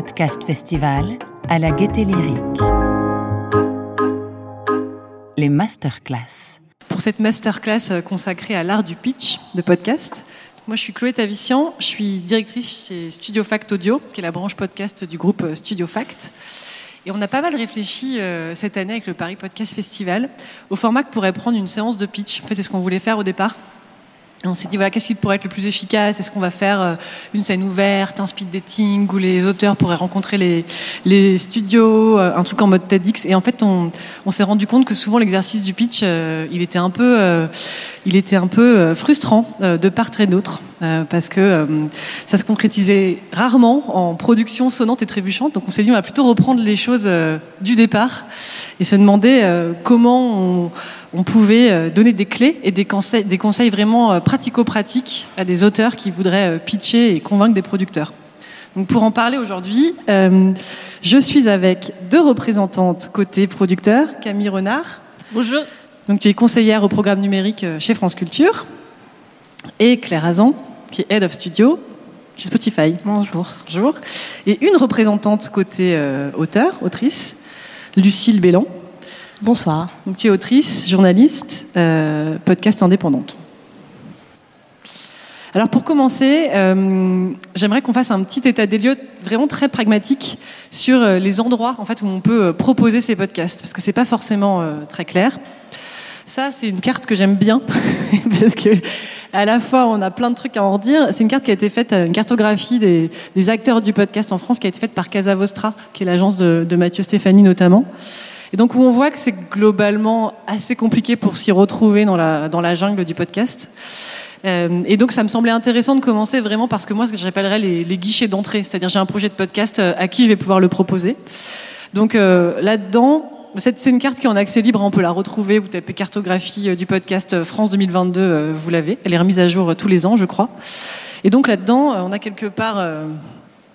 Podcast Festival à la Gaieté Lyrique. Les masterclass. Pour cette masterclass euh, consacrée à l'art du pitch de podcast, moi je suis Chloé Tavissian, je suis directrice chez Studio Fact Audio, qui est la branche podcast du groupe euh, Studio Fact. Et on a pas mal réfléchi euh, cette année avec le Paris Podcast Festival au format que pourrait prendre une séance de pitch. En fait, c'est ce qu'on voulait faire au départ. On s'est dit, voilà, qu'est-ce qui pourrait être le plus efficace? Est-ce qu'on va faire euh, une scène ouverte, un speed dating, où les auteurs pourraient rencontrer les, les studios, euh, un truc en mode TEDx? Et en fait, on, on s'est rendu compte que souvent l'exercice du pitch, euh, il était un peu, il était un peu frustrant de part et d'autre, parce que ça se concrétisait rarement en production sonnante et trébuchante. Donc on s'est dit, on va plutôt reprendre les choses du départ et se demander comment on on pouvait euh, donner des clés et des conseils, des conseils vraiment euh, pratico-pratiques à des auteurs qui voudraient euh, pitcher et convaincre des producteurs. Donc pour en parler aujourd'hui, je suis avec deux représentantes côté producteur, Camille Renard. Bonjour. Donc tu es conseillère au programme numérique chez France Culture. Et Claire Azan, qui est Head of Studio chez Spotify. Bonjour. Bonjour. Et une représentante côté auteur, autrice, Lucille Bélan. Bonsoir. Donc, tu es autrice, journaliste, euh, podcast indépendante. Alors pour commencer, euh, j'aimerais qu'on fasse un petit état des lieux vraiment très pragmatique sur euh, les endroits en fait où on peut proposer ces podcasts parce que c'est pas forcément très clair. Ça, c'est une carte que j'aime bien parce que à la fois on a plein de trucs à en redire. C'est une carte qui a été faite, une cartographie des, acteurs du podcast en France qui a été faite par Casa Vostra, qui est l'agence de, de Mathieu Stéphanie notamment. Et donc où on voit que c'est globalement assez compliqué pour s'y retrouver dans la, dans la jungle du podcast. Euh, et donc ça me semblait intéressant de commencer vraiment parce que moi ce que j'appellerais les, les guichets d'entrée, c'est-à-dire j'ai un projet de podcast euh, à qui je vais pouvoir le proposer. Donc euh, là-dedans, c'est une carte qui est en accès libre, on peut la retrouver. Vous tapez cartographie euh, du podcast euh, France 2022, vous l'avez. Elle est remise à jour tous les ans, je crois. Et donc là-dedans, on a quelque part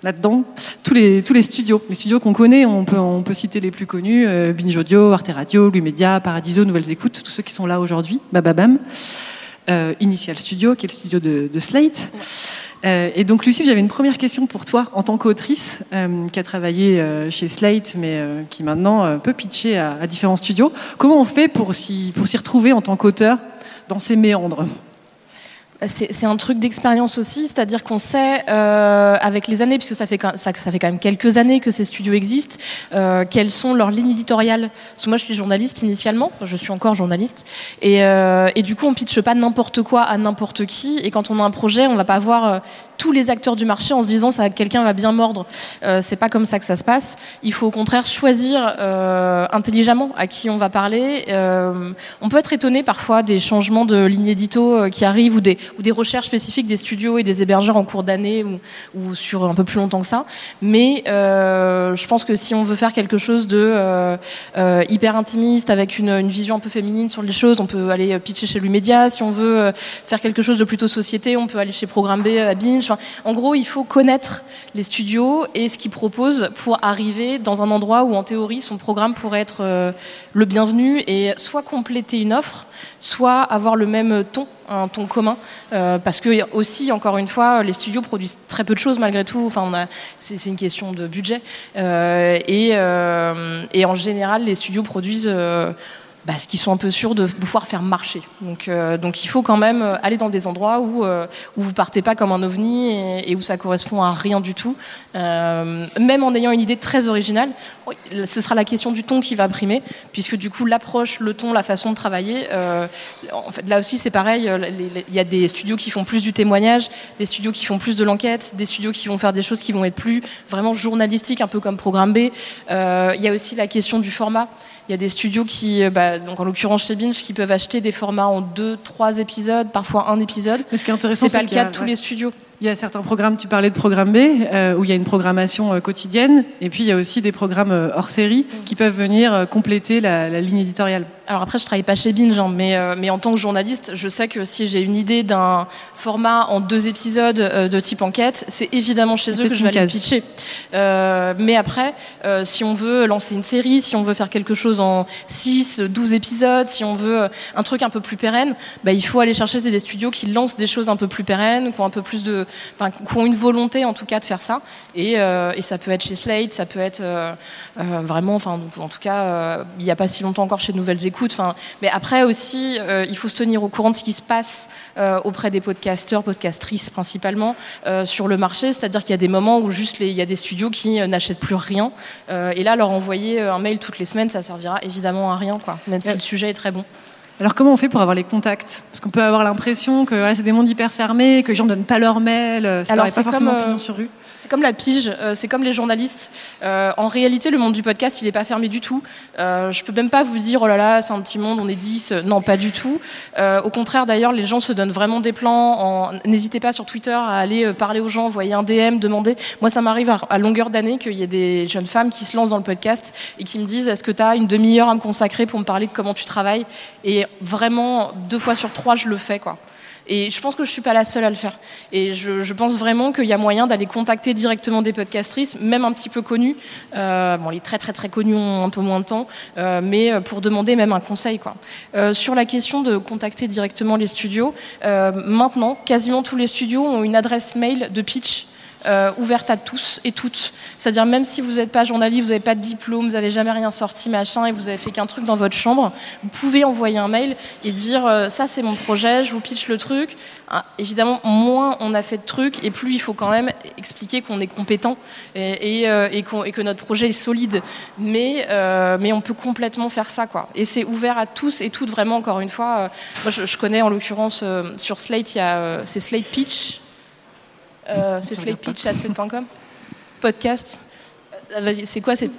là-dedans tous les, tous les studios. Les studios qu'on connaît, on peut, on peut citer les plus connus, euh, Binge Audio, Arte Radio, Louis Média, Paradiso, Nouvelles Écoutes, tous ceux qui sont là aujourd'hui, Bababam. Euh, Initial Studio, qui est le studio de, Slate. Euh, et donc, Lucie, j'avais une première question pour toi, en tant qu'autrice, qui a travaillé chez Slate, mais qui maintenant peut pitcher à, à, différents studios. Comment on fait pour s'y, pour s'y retrouver en tant qu'auteur dans ces méandres? C'est un truc d'expérience aussi, c'est-à-dire qu'on sait euh, avec les années, puisque ça fait, ça, fait quand même quelques années que ces studios existent, euh, quelles sont leurs lignes éditoriales. Parce que moi, je suis journaliste initialement, je suis encore journaliste, et, euh, et du coup, on pitche pas n'importe quoi à n'importe qui. Et quand on a un projet, on va pas voir tous les acteurs du marché en se disant ça quelqu'un va bien mordre. Euh, c'est pas comme ça que ça se passe. Il faut au contraire choisir euh, intelligemment à qui on va parler. Euh, on peut être étonné parfois des changements de ligne édito euh, qui arrivent ou des, recherches spécifiques des studios et des hébergeurs en cours d'année ou, sur un peu plus longtemps que ça. Mais je pense que si on veut faire quelque chose de hyper intimiste avec une, une, vision un peu féminine sur les choses, on peut aller pitcher chez Lumédia. Si on veut faire quelque chose de plutôt société, on peut aller chez Programme B à Binge En gros, il faut connaître les studios et ce qu'ils proposent pour arriver dans un endroit où, en théorie, son programme pourrait être euh, le bienvenu et soit compléter une offre, soit avoir le même ton, un ton commun. Euh, parce que aussi, encore une fois, les studios produisent très peu de choses malgré tout. C'est une question de budget. Et, euh, et, en général, les studios produisent euh, bah, ce qu'ils sont un peu sûrs de pouvoir faire marcher. Donc, euh, donc il faut quand même euh, aller dans des endroits où, euh, où vous partez pas comme un ovni et, où ça correspond à rien du tout. Euh, même en ayant une idée très originale, ce sera la question du ton qui va primer, puisque du coup l'approche, le ton, la façon de travailler, euh, en fait, là aussi c'est pareil, il y a des studios qui font plus du témoignage, des studios qui font plus de l'enquête, des studios qui vont faire des choses qui vont être plus vraiment journalistiques, un peu comme Programme B. Euh, il y a aussi la question du format. Il y a des studios qui, bah, donc en l'occurrence chez Binge, qui peuvent acheter des formats en deux, trois épisodes, parfois un épisode. Mais ce qui est intéressant, c'est pas le cas de tous ouais. les studios. Il y a certains programmes, tu parlais de programme B, euh, où il y a une programmation euh, quotidienne, et puis il y a aussi des programmes euh, hors série mmh. qui peuvent venir compléter la, la, ligne éditoriale. Alors après, je travaille pas chez Binge, hein, mais, mais en tant que journaliste, je sais que si j'ai une idée d'un format en deux épisodes de type enquête, c'est évidemment chez eux que je vais aller pitcher. mais après, si on veut lancer une série, si on veut faire quelque chose en 6, 12 épisodes, si on veut un truc un peu plus pérenne, bah, il faut aller chercher des studios qui lancent des choses un peu plus pérennes, qui ont un peu plus de enfin, qui ont une volonté en tout cas de faire ça. Et, euh, et ça peut être chez Slate, ça peut être euh, euh, vraiment, enfin, en tout cas, il n'y a pas si longtemps encore chez Nouvelles Écoutes. Enfin, mais après aussi, il faut se tenir au courant de ce qui se passe auprès des podcasteurs, podcastrices principalement sur le marché. C'est-à-dire qu'il y a des moments où juste il y a des studios qui n'achètent plus rien. Et là, leur envoyer un mail toutes les semaines, ça servira évidemment à rien, quoi. Même si le sujet est très bon. Alors comment on fait pour avoir les contacts? Parce qu'on peut avoir l'impression que c'est des mondes hyper fermés, que les gens ne donnent pas leur mail, euh, ça Alors, leur est pas forcément euh, pignon sur rue. C'est comme la pige, euh, c'est comme les journalistes. Euh, en réalité, le monde du podcast, il n'est pas fermé du tout. Euh, je peux même pas vous dire, oh là là, c'est un petit monde, on est 10. Euh, Non, pas du tout. Au contraire, d'ailleurs, les gens se donnent vraiment des plans. N'hésitez pas sur Twitter à aller parler aux gens, envoyer un DM, demander. Moi, ça m'arrive à longueur d'année qu'il y ait des jeunes femmes qui se lancent dans le podcast et qui me disent, est-ce que tu as une demi-heure à me consacrer pour me parler de comment tu travailles? Et vraiment, deux fois sur trois, je le fais, quoi. Et je pense que je suis pas la seule à le faire. Et je, je pense vraiment qu'il y a moyen d'aller contacter directement des podcastrices, même un petit peu connues. Euh, bon, les très très très connus ont un peu moins de temps, euh, mais euh, pour demander même un conseil. Quoi. Euh, sur la question de contacter directement les studios, euh, maintenant, quasiment tous les studios ont une adresse mail de pitch. Euh, ouverte à tous et toutes. C'est-à-dire même si vous n'êtes pas journaliste, vous n'avez pas de diplôme, vous n'avez jamais rien sorti, machin, et vous avez fait qu'un truc dans votre chambre, vous pouvez envoyer un mail et dire euh, ça c'est mon projet, je vous pitch le truc. Ah, évidemment, moins on a fait de trucs et plus il faut quand même expliquer qu'on est compétent et, euh, que notre projet est solide. Mais, on peut complètement faire ça. Quoi. Et c'est ouvert à tous et toutes, vraiment, encore une fois. moi, je, je connais en l'occurrence sur Slate, c'est Slate Pitch. Euh, c'est Slate Pitch à slate.com. Podcast. Euh, C'est quoi C'est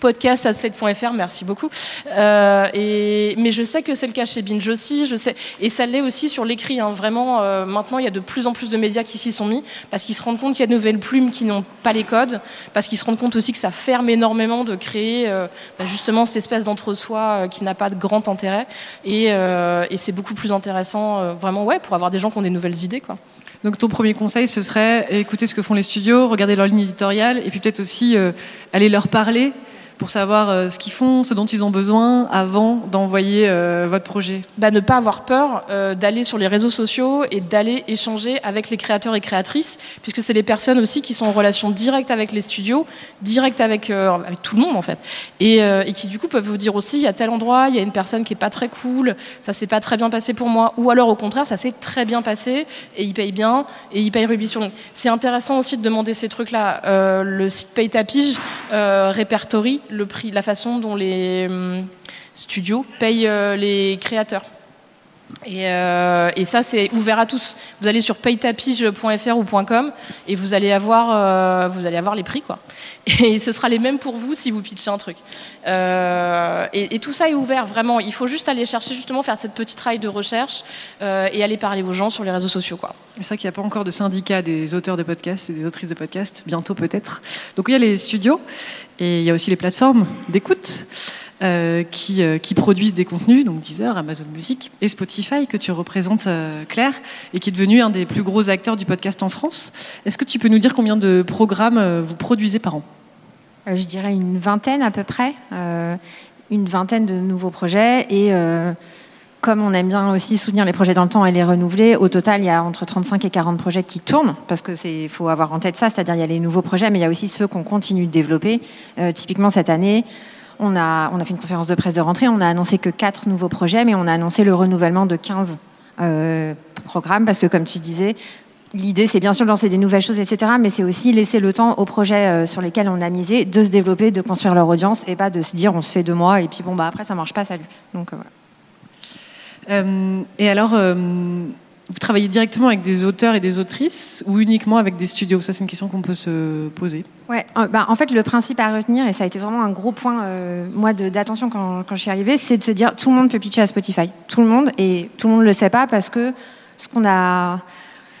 podcast à slate.fr, merci beaucoup. Euh, et, mais je sais que c'est le cas chez Binge aussi, je sais, et ça l'est aussi sur l'écrit. hein. Vraiment, euh, maintenant, il y a de plus en plus de médias qui s'y sont mis parce qu'ils se rendent compte qu'il y a de nouvelles plumes qui n'ont pas les codes, parce qu'ils se rendent compte aussi que ça ferme énormément de créer euh, bah, justement cette espèce d'entre-soi qui n'a pas de grand intérêt. Et, et c'est beaucoup plus intéressant, vraiment, ouais, pour avoir des gens qui ont des nouvelles idées, quoi. Donc ton premier conseil, ce serait écouter ce que font les studios, regarder leur ligne éditoriale, et puis peut-être aussi euh, aller leur parler pour savoir euh, ce qu'ils font, ce dont ils ont besoin avant d'envoyer euh, votre projet. bah, ne pas avoir peur euh, d'aller sur les réseaux sociaux et d'aller échanger avec les créateurs et créatrices, puisque c'est les personnes aussi qui sont en relation directe avec les studios, directe avec, tout le monde en fait, et, qui du coup peuvent vous dire aussi, il y a tel endroit, il y a une personne qui est pas très cool, ça s'est pas très bien passé pour moi, ou alors au contraire, ça s'est très bien passé et ils payent bien et ils payent rubis sur l'onglet. C'est intéressant aussi de demander ces trucs-là. Le site Paye ta pige euh, répertorie le prix, la façon dont les hum, studios payent euh, les créateurs. Et, euh, et ça, c'est ouvert à tous. Vous allez sur paytapige.fr ou .com et vous allez avoir, euh, vous allez avoir les prix, quoi. Et ce sera les mêmes pour vous si vous pitchez un truc. Euh, et, tout ça est ouvert, vraiment. Il faut juste aller chercher, justement, faire cette petite travail de recherche euh, et aller parler aux gens sur les réseaux sociaux, quoi. C'est vrai qu'il n'y a pas encore de syndicat des auteurs de podcasts et des autrices de podcasts, bientôt peut-être. Donc il y a les studios et il y a aussi les plateformes d'écoute euh, qui, euh, qui produisent des contenus, donc Deezer, Amazon Music et Spotify que tu représentes, euh, Claire, et qui est devenu un des plus gros acteurs du podcast en France. Est-ce que tu peux nous dire combien de programmes vous produisez par an? Je dirais une vingtaine à peu près, une vingtaine de nouveaux projets. Et comme on aime bien aussi soutenir les projets dans le temps et les renouveler, au total, il y a entre 35 et 40 projets qui tournent, parce que c'est faut avoir en tête ça, c'est-à-dire il y a les nouveaux projets, mais il y a aussi ceux qu'on continue de développer. Euh, typiquement cette année. On a, on a fait une conférence de presse de rentrée, on a annoncé que quatre nouveaux projets, mais on a annoncé le renouvellement de 15 euh, programmes, parce que comme tu disais, L'idée, c'est bien sûr de lancer des nouvelles choses, etc., mais c'est aussi laisser le temps aux projets euh, sur lesquels on a misé de se développer, de construire leur audience, et pas de se dire on se fait deux mois et puis bon bah après ça marche pas, salut. Donc voilà. Euh, Et alors, euh, vous travaillez directement avec des auteurs et des autrices ou uniquement avec des studios? Ça, c'est une question qu'on peut se poser. Ouais, euh, bah, en fait, le principe à retenir, et ça a été vraiment un gros point, euh, moi, d'attention quand, quand je suis arrivée, c'est de se dire tout le monde peut pitcher à Spotify. Tout le monde, et tout le monde ne le sait pas parce que ce qu'on a.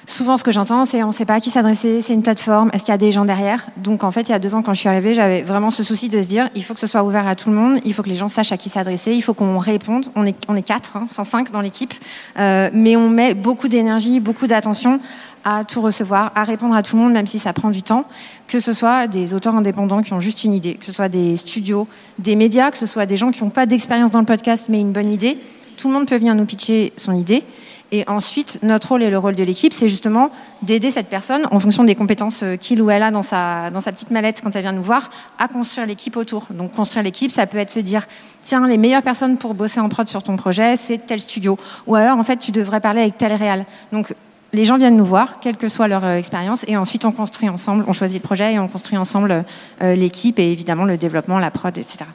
Souvent, ce que j'entends, c'est on ne sait pas à qui s'adresser, c'est une plateforme, est-ce qu'il y a des gens derrière? Donc, en fait, il y a deux ans, quand je suis arrivée, j'avais vraiment ce souci de se dire il faut que ce soit ouvert à tout le monde, il faut que les gens sachent à qui s'adresser, il faut qu'on réponde. On est, on est quatre, hein, enfin cinq dans l'équipe, euh, mais on met beaucoup d'énergie, beaucoup d'attention à tout recevoir, à répondre à tout le monde, même si ça prend du temps, que ce soit des auteurs indépendants qui ont juste une idée, que ce soit des studios, des médias, que ce soit des gens qui n'ont pas d'expérience dans le podcast, mais une bonne idée. tout le monde peut venir nous pitcher son idée. Et ensuite, notre rôle et le rôle de l'équipe, c'est justement d'aider cette personne, en fonction des compétences euh, qu'il ou elle a dans sa, dans sa petite mallette quand elle vient nous voir, à construire l'équipe autour. Donc construire l'équipe, ça peut être se dire, tiens, les meilleures personnes pour bosser en prod sur ton projet, c'est tel studio. Ou alors, en fait, tu devrais parler avec tel réal. Donc les gens viennent nous voir, quelle que soit leur euh, expérience, et ensuite on construit ensemble, on choisit le projet et on construit ensemble euh, l'équipe et évidemment le développement, la prod, etc.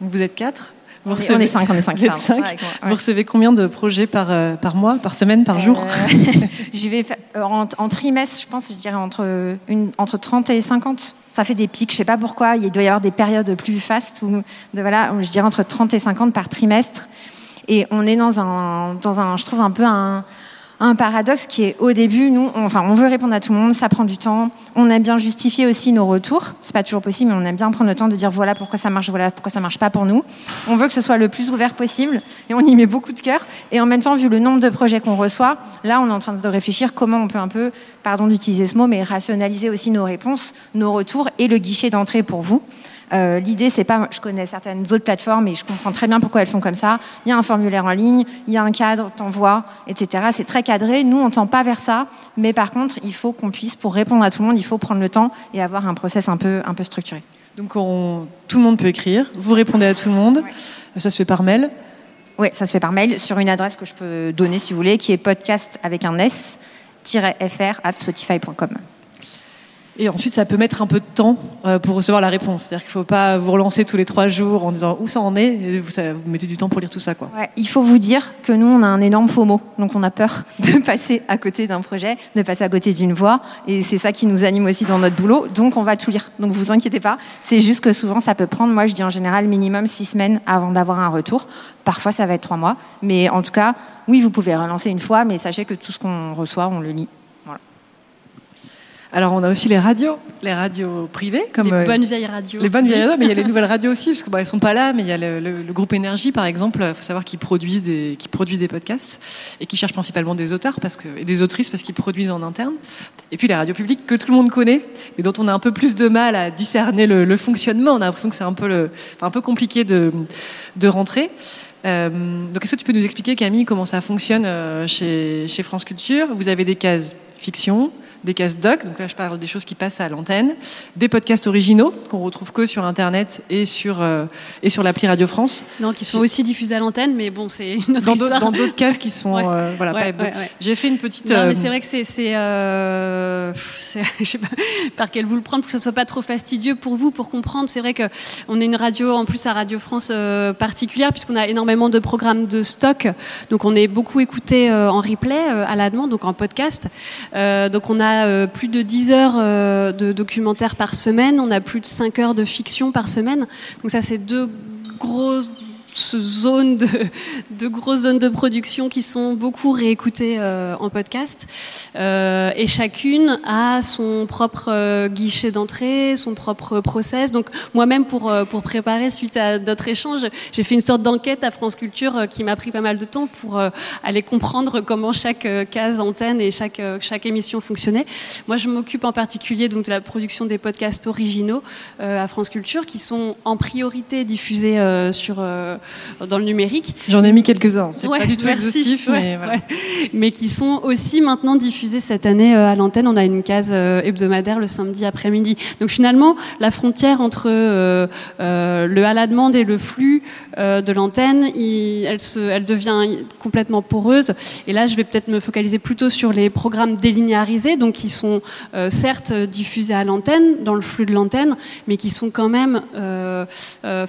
Donc vous êtes quatre vous recevez... On est cinq, on est cinq. Vous, cinq. Ouais. vous recevez combien de projets par, euh, par mois, par semaine, par jour euh, J'y vais en, en, trimestre, je pense, je dirais entre, une, entre 30 et 50. Ça fait des pics, je sais pas pourquoi. Il doit y avoir des périodes plus fastes, où, de, voilà, je dirais entre 30 et 50 par trimestre. Et on est dans un, dans un je trouve, un peu un, un paradoxe qui est au début, nous, on, enfin, on veut répondre à tout le monde, ça prend du temps. On aime bien justifier aussi nos retours. C'est pas toujours possible, mais on aime bien prendre le temps de dire voilà pourquoi ça marche, voilà pourquoi ça marche pas pour nous. On veut que ce soit le plus ouvert possible et on y met beaucoup de cœur. Et en même temps, vu le nombre de projets qu'on reçoit, là, on est en train de réfléchir comment on peut un peu, pardon d'utiliser ce mot, mais rationaliser aussi nos réponses, nos retours et le guichet d'entrée pour vous. Euh, L'idée, c'est pas, je connais certaines autres plateformes et je comprends très bien pourquoi elles font comme ça. Il y a un formulaire en ligne, il y a un cadre, t'envoies, etc. C'est très cadré. Nous, on tend pas vers ça, mais par contre, il faut qu'on puisse, pour répondre à tout le monde, il faut prendre le temps et avoir un process un peu, un peu structuré. Donc, on, tout le monde peut écrire. Vous répondez à tout le monde. Ouais. Ça se fait par mail. Oui, ça se fait par mail sur une adresse que je peux donner si vous voulez, qui est podcast avec un s-fr at spotify.com. Et ensuite, ça peut mettre un peu de temps euh, pour recevoir la réponse. C'est-à-dire qu'il ne faut pas vous relancer tous les trois jours en disant où ça en est. Vous, mettez du temps pour lire tout ça. Quoi. Il faut vous dire que nous, on a un énorme mot. Donc, on a peur de passer à côté d'un projet, de passer à côté d'une voix. Et c'est ça qui nous anime aussi dans notre boulot. Donc, on va tout lire. Donc, vous inquiétez pas. C'est juste que souvent, ça peut prendre, moi, je dis en général, minimum six semaines avant d'avoir un retour. Parfois, ça va être trois mois. Mais en tout cas, oui, vous pouvez relancer une fois, mais sachez que tout ce qu'on reçoit, on le lit. Alors on a aussi les radios, les radios privées comme les bonnes vieilles radios. Les bonnes vieilles radios, mais il y a les nouvelles radios aussi parce que bah, elles sont pas là, mais il y a le, le, le groupe Énergie par exemple. Il faut savoir qu'ils produisent des qui produisent des podcasts et qui cherchent principalement des auteurs parce que et des autrices parce qu'ils produisent en interne. Et puis les radios publiques que tout le monde connaît, mais dont on a un peu plus de mal à discerner le, le fonctionnement. On a l'impression que c'est un peu le, enfin, un peu compliqué de de rentrer. Euh, donc, est-ce que tu peux nous expliquer, Camille, comment ça fonctionne euh, chez, chez France Culture? Vous avez des cases fiction, des cases doc, donc là je parle des choses qui passent à l'antenne, des podcasts originaux qu'on retrouve que sur internet et sur euh, et sur l'appli Radio France. Non, qui sont aussi diffusés à l'antenne, mais bon, c'est une autre dans histoire. Dans d'autres cases qui sont Ouais. euh, voilà Ouais, ouais. J'ai fait une petite. Non, euh, mais c'est vrai que c'est, euh, je sais pas par quel vous le prendre pour que ça soit pas trop fastidieux pour vous, pour comprendre. C'est vrai que on est une radio en plus à Radio France euh, particulière puisqu'on a énormément de programmes de stock, donc on est beaucoup écouté euh, en replay euh, à la demande, donc en podcast. Euh, donc on a euh, plus de 10 heures euh, de documentaires par semaine, on a plus de 5 heures de fiction par semaine. Donc ça c'est deux grosses zones de, de grosses zones de production qui sont beaucoup réécoutées euh, en podcast Euh, et chacune a son propre euh, guichet d'entrée, son propre process. Donc moi-même pour pour préparer suite à notre échange, j'ai fait une sorte d'enquête à France Culture qui m'a pris pas mal de temps pour aller comprendre comment chaque case antenne et chaque chaque émission fonctionnait. Moi, je m'occupe en particulier donc de la production des podcasts originaux à France Culture qui sont en priorité diffusés sur dans le numérique J'en ai mis quelques-uns. C'est Ouais, pas du tout merci. exhaustif, Ouais, mais voilà. ouais. mais qui sont aussi maintenant diffusés cette année euh, à l'antenne. On a une case euh, hebdomadaire le samedi après-midi. Donc finalement, la frontière entre euh, euh, le à la demande et le flux euh, de l'antenne, elle, se, elle devient complètement poreuse. Et là, je vais peut-être me focaliser plutôt sur les programmes délinéarisés, donc qui sont euh, certes diffusés à l'antenne, dans le flux de l'antenne, mais qui sont quand même, euh, euh,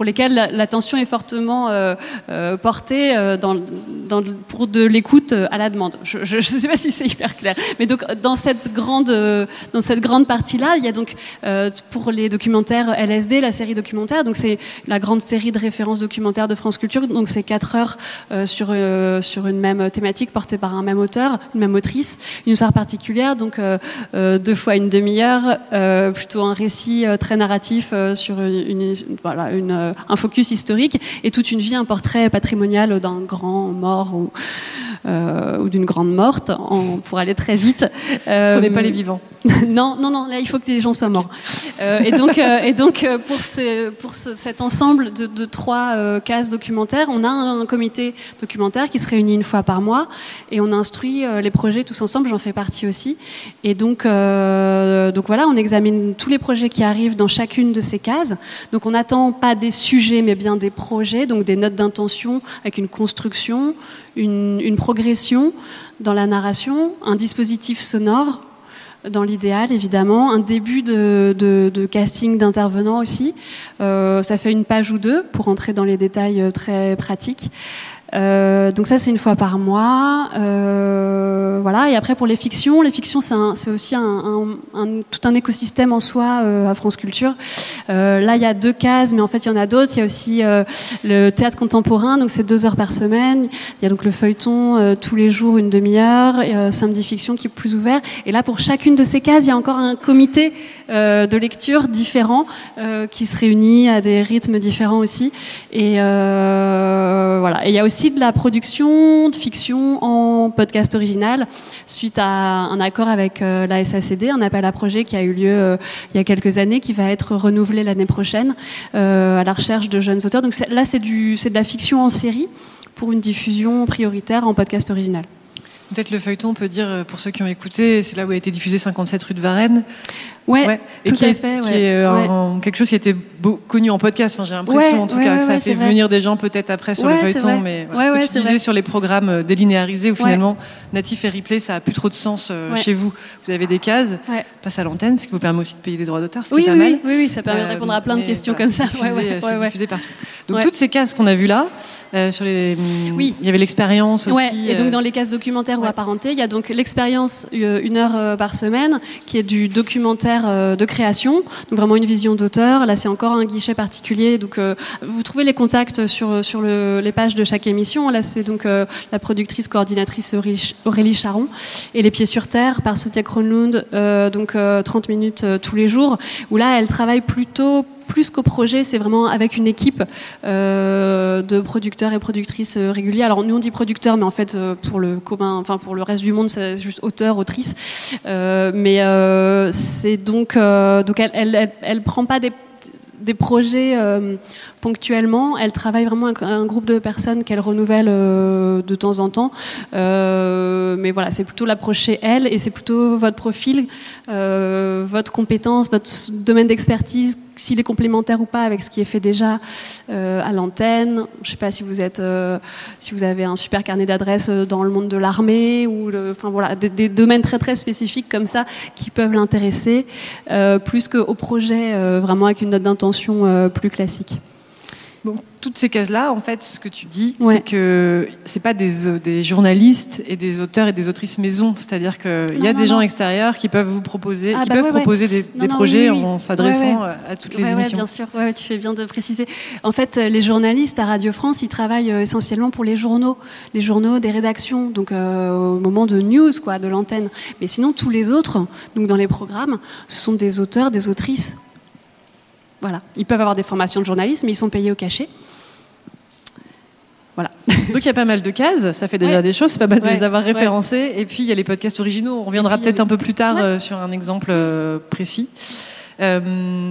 pour lesquels la- l'attention est fortement euh, euh, portée euh, pour de l'écoute à la demande. Je ne sais pas si c'est hyper clair. Mais donc dans cette grande, dans cette grande partie-là, il y a donc pour les documentaires LSD, la série documentaire, donc c'est la grande série de références documentaires de France Culture, donc c'est quatre heures sur, sur une même thématique portée par un même auteur, une même autrice, une histoire particulière, donc deux fois une demi-heure, plutôt un récit très narratif sur une, voilà, une, un focus historique et toute une vie, un portrait patrimonial d'un grand mort ou ou d'une grande morte, en, pour aller très vite. Prenez pas les vivants. non, non, non. Là, il faut que les gens soient morts. et donc, et donc pour, ce, pour cet ensemble de, de trois cases documentaires, on a un, comité documentaire qui se réunit une fois par mois et on instruit les projets tous ensemble. J'en fais partie aussi. Et donc, donc voilà, on examine tous les projets qui arrivent dans chacune de ces cases. Donc on n'attend pas des sujets, mais bien des projets, donc des notes d'intention avec une construction, une, progression dans la narration, un dispositif sonore dans l'idéal, évidemment, un début de, casting d'intervenants aussi. Euh, ça fait une page ou deux pour entrer dans les détails euh, très pratiques. Euh, donc ça c'est une fois par mois, euh, voilà. Et après pour les fictions, les fictions c'est aussi un, un, tout un écosystème en soi euh, à France Culture. Euh, là il y a deux cases, mais en fait il y en a d'autres. Il y a aussi euh, le théâtre contemporain, donc c'est deux heures par semaine. Il y a donc le feuilleton tous les jours une demi-heure, samedi fiction qui est plus ouvert. Et là pour chacune de ces cases, il y a encore un comité de lecture différent qui se réunit à des rythmes différents aussi. Et voilà. Et il y a aussi de la production de fiction en podcast original suite à un accord avec euh, la SACD, un appel à projet qui a eu lieu euh, il y a quelques années, qui va être renouvelé l'année prochaine euh, à la recherche de jeunes auteurs. Donc là, c'est de la fiction en série pour une diffusion prioritaire en podcast original. Peut-être le feuilleton, on peut dire, pour ceux qui ont écouté, c'est là où a été diffusé 57 rue de Varennes. Ouais, tout à fait. Qui est euh, quelque chose qui était connu en podcast. Enfin, j'ai l'impression en tout cas que ça a fait venir des gens peut-être après sur le feuilleton. Mais ce que tu disais sur les programmes euh, délinéarisés où finalement natif et replay, ça a plus trop de sens euh, chez vous. Vous avez des cases, passe à l'antenne, ce qui vous permet aussi de payer des droits d'auteur, ce qui est pas mal. Oui, oui, ça permet de répondre à plein de questions comme ça. C'est diffusé, partout. Donc toutes ces cases qu'on a vues là, sur les, oui, il y avait l'expérience aussi. Et donc dans les cases documentaires ou apparentés, il y a donc l'expérience une heure par semaine, qui est du documentaire euh, de création, donc vraiment une vision d'auteur. Là, c'est encore un guichet particulier. Donc, euh, vous trouvez les contacts sur sur les pages de chaque émission. Là, c'est donc euh, la productrice coordinatrice Aurélie Charon et les pieds sur terre par Sotia Kronlund, donc 30 minutes tous les jours. Où là, elle travaille plutôt plus qu'au projet, c'est vraiment avec une équipe euh, de producteurs et productrices euh, réguliers. Alors nous on dit producteurs, mais en fait euh, pour le commun, enfin pour le reste du monde, c'est juste auteur, autrice. mais c'est donc donc elle, elle, prend pas des des projets ponctuellement. Elle travaille vraiment avec un groupe de personnes qu'elle renouvelle de temps en temps. mais voilà, c'est plutôt l'approcher elle et c'est plutôt votre profil, votre compétence, votre domaine d'expertise s'il est complémentaire ou pas avec ce qui est fait déjà euh, à l'antenne. Je ne sais pas si vous êtes, euh, si vous avez un super carnet d'adresses euh, dans le monde de l'armée ou, enfin voilà, des, domaines très très spécifiques comme ça qui peuvent l'intéresser, plus qu'au projet vraiment avec une note d'intention plus classique. Bon, toutes ces cases-là, en fait, ce que tu dis, c'est que c'est pas des, euh, des, journalistes et des auteurs et des autrices maison. C'est-à-dire qu'il y a des gens extérieurs qui peuvent vous proposer, ah, qui bah peuvent proposer des, des projets en s'adressant à toutes les émissions. bien sûr, tu fais bien de préciser. En fait, euh, les journalistes à Radio France, ils travaillent euh, essentiellement pour les journaux, les journaux des rédactions, donc au moment de news, quoi, de l'antenne. Mais sinon, tous les autres, donc dans les programmes, ce sont des auteurs, des autrices voilà. Ils peuvent avoir des formations de journalisme, mais ils sont payés au cachet. Voilà. Donc il y a pas mal de cases, ça fait déjà des choses, c'est pas mal de les avoir référencées. Et puis il y a les podcasts originaux, on reviendra peut-être un peu plus tard euh, sur un exemple euh, précis. Euh,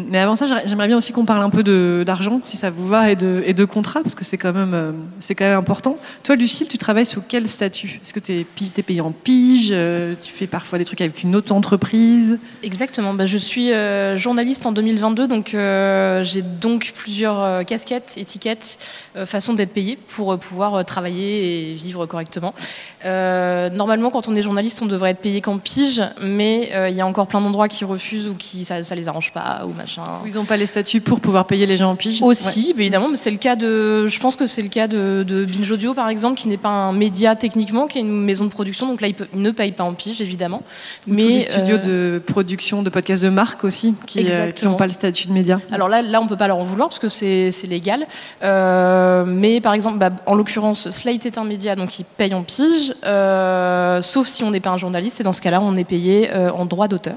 mais avant ça, j'aimerais bien aussi qu'on parle un peu d'argent, si ça vous va, et de, et contrat, parce que c'est quand même euh, quand même important. Toi, Lucille, tu travailles sous quel statut? Est-ce que tu es, es, payé en pige euh, Tu fais parfois des trucs avec une autre entreprise? Exactement. Bah, je suis journaliste en 2022, donc j'ai donc plusieurs casquettes, étiquettes, façons d'être payé pour pouvoir travailler et vivre correctement. normalement, quand on est journaliste, on devrait être payé qu'en pige, mais il y a encore plein d'endroits qui refusent ou qui ça, ça les arrange pas ou machin. Ils n'ont pas les statuts pour pouvoir payer les gens en pige. Aussi, évidemment, mais c'est le cas de. Je pense que c'est le cas de, de, Binge Audio par exemple, qui n'est pas un média techniquement, qui est une maison de production, donc là ils, ne payent pas en pige évidemment. mais tous les studios euh, de production de podcasts de marque aussi, qui n'ont euh, pas le statut de média. Alors là, là on peut pas leur en vouloir parce que c'est légal. Euh, mais par exemple, bah, en l'occurrence, Slate est un média, donc ils payent en pige, sauf si on n'est pas un journaliste, et dans ce cas-là, on est payé en droit d'auteur.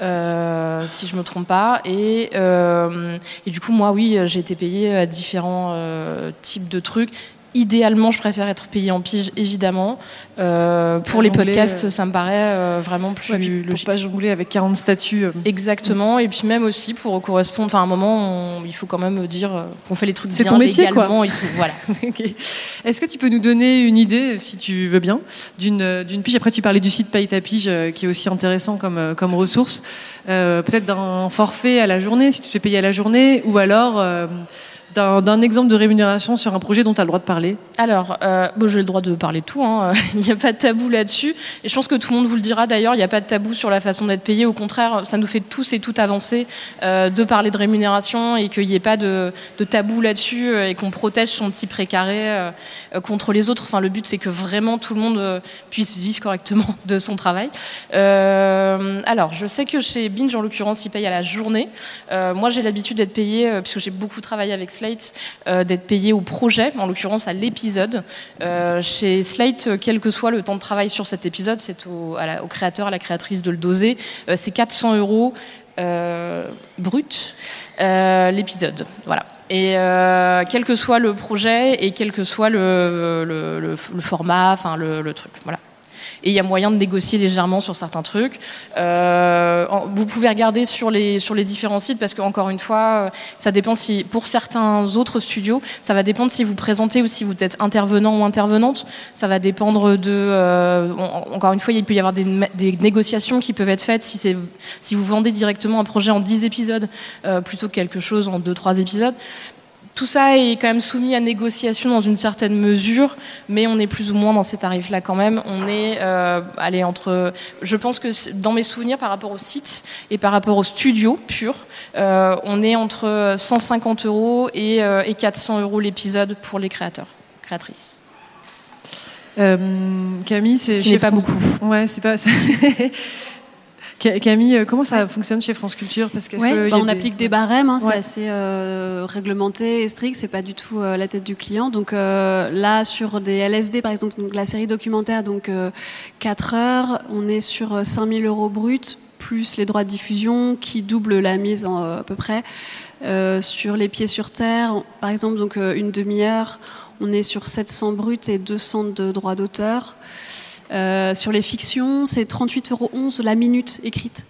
Euh, si je me trompe pas. Et, euh, et, du coup, moi, oui, j'ai été payée à différents euh, types de trucs Idéalement, je préfère être payé en pige, évidemment. Euh, pour les jongler, podcasts, euh. ça me paraît euh, vraiment plus Ouais, puis pour logique. pas jongler avec 40 statuts. Exactement, et puis même aussi pour correspondre. Enfin, à un moment, on- il faut quand même dire qu'on fait les trucs C'est bien ton métier, quoi. et tout. Voilà. Est-ce que tu peux nous donner une idée, si tu veux bien, d'une d'une pige? Après, tu parlais du site Paye ta pige, qui est aussi intéressant comme, comme ressource. Peut-être d'un forfait à la journée, si tu te fais payer à la journée, ou alors d'un exemple de rémunération sur un projet dont tu as le droit de parler. Alors, euh, bon, j'ai le droit de parler de tout, hein. il n'y a pas de tabou là-dessus. Et je pense que tout le monde vous le dira d'ailleurs, il n'y a pas de tabou sur la façon d'être payé. Au contraire, ça nous fait tous et toutes avancer euh, de parler de rémunération et qu'il n'y ait pas de, tabou là-dessus euh, et qu'on protège son petit précaré contre les autres. Enfin, le but, c'est que vraiment tout le monde puisse vivre correctement de son travail. Alors, je sais que chez Binge, en l'occurrence, ils payent à la journée. Moi, j'ai l'habitude d'être payé, puisque j'ai beaucoup travaillé avec Slate, euh, d'être payé au projet, en l'occurrence à l'épisode. Euh, chez Slate, euh, quel que soit le temps de travail sur cet épisode, c'est au, créateur, à la créatrice de le doser. C'est 400 euros brut l'épisode. Voilà. Et quel que soit le projet et quel que soit le, le, format, enfin le truc. Voilà. Et il y a moyen de négocier légèrement sur certains trucs. Euh, vous pouvez regarder sur les, sur les différents sites parce qu'encore une fois, euh, ça dépend si, pour certains autres studios, ça va dépendre si vous présentez ou si vous êtes intervenant ou intervenante. Ça va dépendre de. euh, en- encore une fois, il peut y avoir des, négociations qui peuvent être faites si, si vous vendez directement un projet en 10 épisodes plutôt que quelque chose en 2-3 épisodes. Tout ça est quand même soumis à négociation dans une certaine mesure, mais on est plus ou moins dans ces tarifs-là quand même. On est, euh, allez, entre. Je pense que dans mes souvenirs par rapport au site et par rapport au studio pur, euh, on est entre 150 euros et, euh, et 400 euros l'épisode pour les créateurs, créatrices. Euh, Camille, c'est. Chez n'est pas beaucoup. Ouais, c'est pas. Ca- Camille, euh, comment ça fonctionne chez France Culture? Parce Ouais, que bah, on des- applique des barèmes, hein, Ouais. c'est assez euh, réglementé et strict, c'est pas du tout euh, la tête du client. Donc euh, là, sur des LSD, par exemple, donc, la série documentaire, donc euh, 4 heures, on est sur euh, 5000 euros bruts, plus les droits de diffusion qui doublent la mise en, à peu près. Sur les pieds sur terre, par exemple, donc une demi-heure, on est sur 700 bruts et 200 de droits d'auteur. Euh, sur les fictions, c'est 38,11 euros la minute écrite.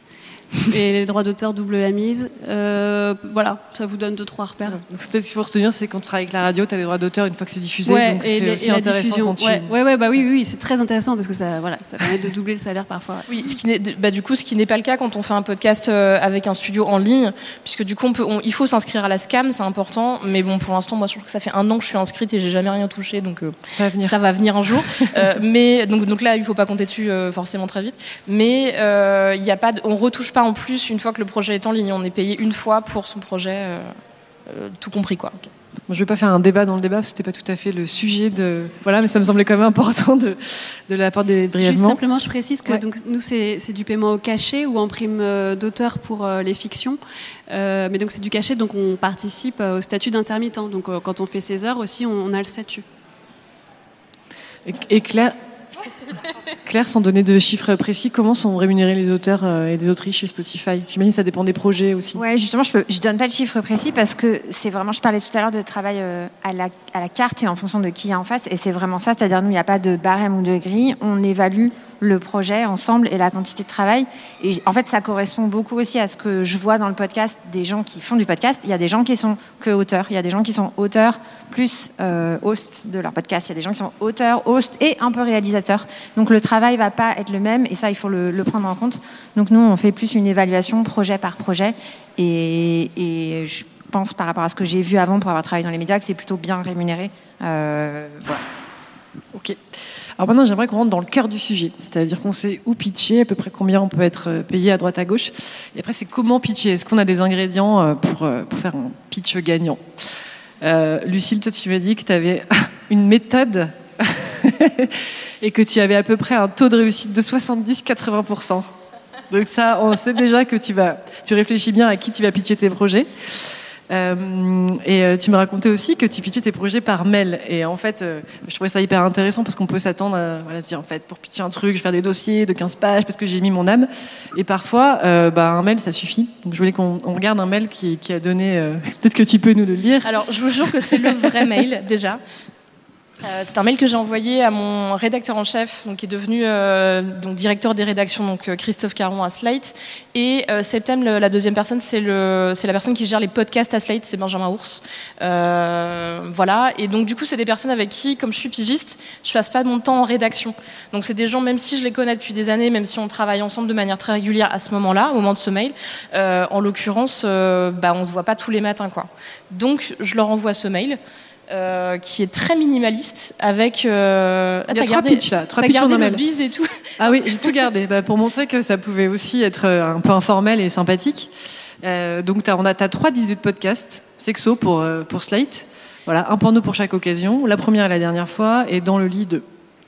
Et les droits d'auteur double la mise. Euh, voilà, ça vous donne deux trois repères. Donc, Peut-être qu'il faut retenir, c'est quand tu travailles avec la radio, tu as des droits d'auteur une fois que c'est diffusé. Ouais, donc et, c'est les- aussi et la intéressant diffusion. quand tu. Ouais, ouais, ouais, bah oui, oui, oui, c'est très intéressant parce que ça, voilà, ça permet de doubler le salaire parfois. Oui, ce qui n'est, bah, du coup, ce qui n'est pas le cas quand on fait un podcast euh, avec un studio en ligne, puisque du coup, on peut, on- il faut s'inscrire à la SCAM, c'est important. Mais bon, pour l'instant, moi, je trouve que ça fait un an que je suis inscrite et j'ai jamais rien touché, donc euh, Ça va venir. ça va venir un jour. Euh, mais donc, donc là, il faut pas compter dessus euh, forcément très vite. Mais euh, il y a pas, de- on retouche pas en plus une fois que le projet est en ligne. On est payé une fois pour son projet, euh, euh, tout compris quoi. Bon, je vais pas faire un débat dans le débat parce que c'était pas tout à fait le sujet de. Voilà, mais ça me semblait quand même important de, de l'apporter Juste brièvement. simplement, je précise que Ouais. donc, nous, c'est c'est du paiement au cachet ou en prime euh, d'auteur pour euh, les fictions. Euh, mais donc, c'est du cachet, donc on participe euh, au statut d'intermittent. Donc, euh, quand on fait ses heures aussi, on, on a le statut. Et, et Claire, Claire, sans donner de chiffres précis, comment sont rémunérés les auteurs euh, et les autrices chez Spotify? J'imagine que ça dépend des projets aussi. Ouais, justement, je ne donne pas de chiffre précis parce que c'est vraiment, je parlais tout à l'heure de travail euh, à la, à la carte et en fonction de qui a en face. Et c'est vraiment ça, c'est-à-dire nous, il n'y a pas de barème ou de grille. On évalue le projet ensemble et la quantité de travail. Et en fait, ça correspond beaucoup aussi à ce que je vois dans le podcast des gens qui font du podcast. Il y a des gens qui sont que auteurs, il y a des gens qui sont auteurs plus euh, host de leur podcast, il y a des gens qui sont auteurs, host et un peu réalisateurs. Donc le travail va pas être le même et ça, il faut le, prendre en compte. Donc nous, on fait plus une évaluation projet par projet et, et je pense par rapport à ce que j'ai vu avant pour avoir travaillé dans les médias que c'est plutôt bien rémunéré. Euh, voilà. Ok. Alors maintenant, j'aimerais qu'on rentre dans le cœur du sujet, c'est-à-dire qu'on sait où pitcher, à peu près combien on peut être euh, payé à droite à gauche. Et après, c'est comment pitcher. Est-ce qu'on a des ingrédients euh, pour, euh, pour faire un pitch gagnant? Euh, Lucille, toi, tu m'as dit que tu avais une méthode et que tu avais à peu près un taux de réussite de 70-80%. Donc ça, on sait déjà que tu vas, tu réfléchis bien à qui tu vas pitcher tes projets. Euh, et euh, tu me racontais aussi que tu pitchais tes projets par mail. Et en fait, euh, je trouvais ça hyper intéressant parce qu'on peut s'attendre à voilà, se dire, en fait, pour pitcher un truc, je vais faire des dossiers de 15 pages parce que j'ai mis mon âme. Et parfois, bah, un mail, ça suffit. Donc je voulais qu'on on regarde un mail qui, qui a donné... Peut-être que tu peux nous le lire. Alors, je vous jure que c'est le vrai mail déjà. Euh, c'est un mail que j'ai envoyé à mon rédacteur en chef, donc qui est devenu euh, donc directeur des rédactions, donc euh, Christophe Caron à Slate. Et Septembre, la deuxième personne, c'est la personne qui gère les podcasts à Slate, c'est Benjamin Ours. voilà. Et donc du coup, c'est des personnes avec qui, comme je suis pigiste, je passe pas mon temps en rédaction. Donc c'est des gens, même si je les connais depuis des années, même si on travaille ensemble de manière très régulière à ce moment-là, au moment de ce mail, en l'occurrence, bah, on se voit pas tous les matins, quoi. Donc je leur envoie ce mail. Euh, qui est très minimaliste avec. Euh... Il y a trois pitchs là, trois pitchs gardé le bise et tout. Ah oui, j'ai tout gardé bah, pour montrer que ça pouvait aussi être euh, un peu informel et sympathique. Euh, donc as, on a as trois idées de podcast, sexo pour pour Slate. Voilà, un porno pour chaque occasion. La première et la dernière fois, et dans le lit de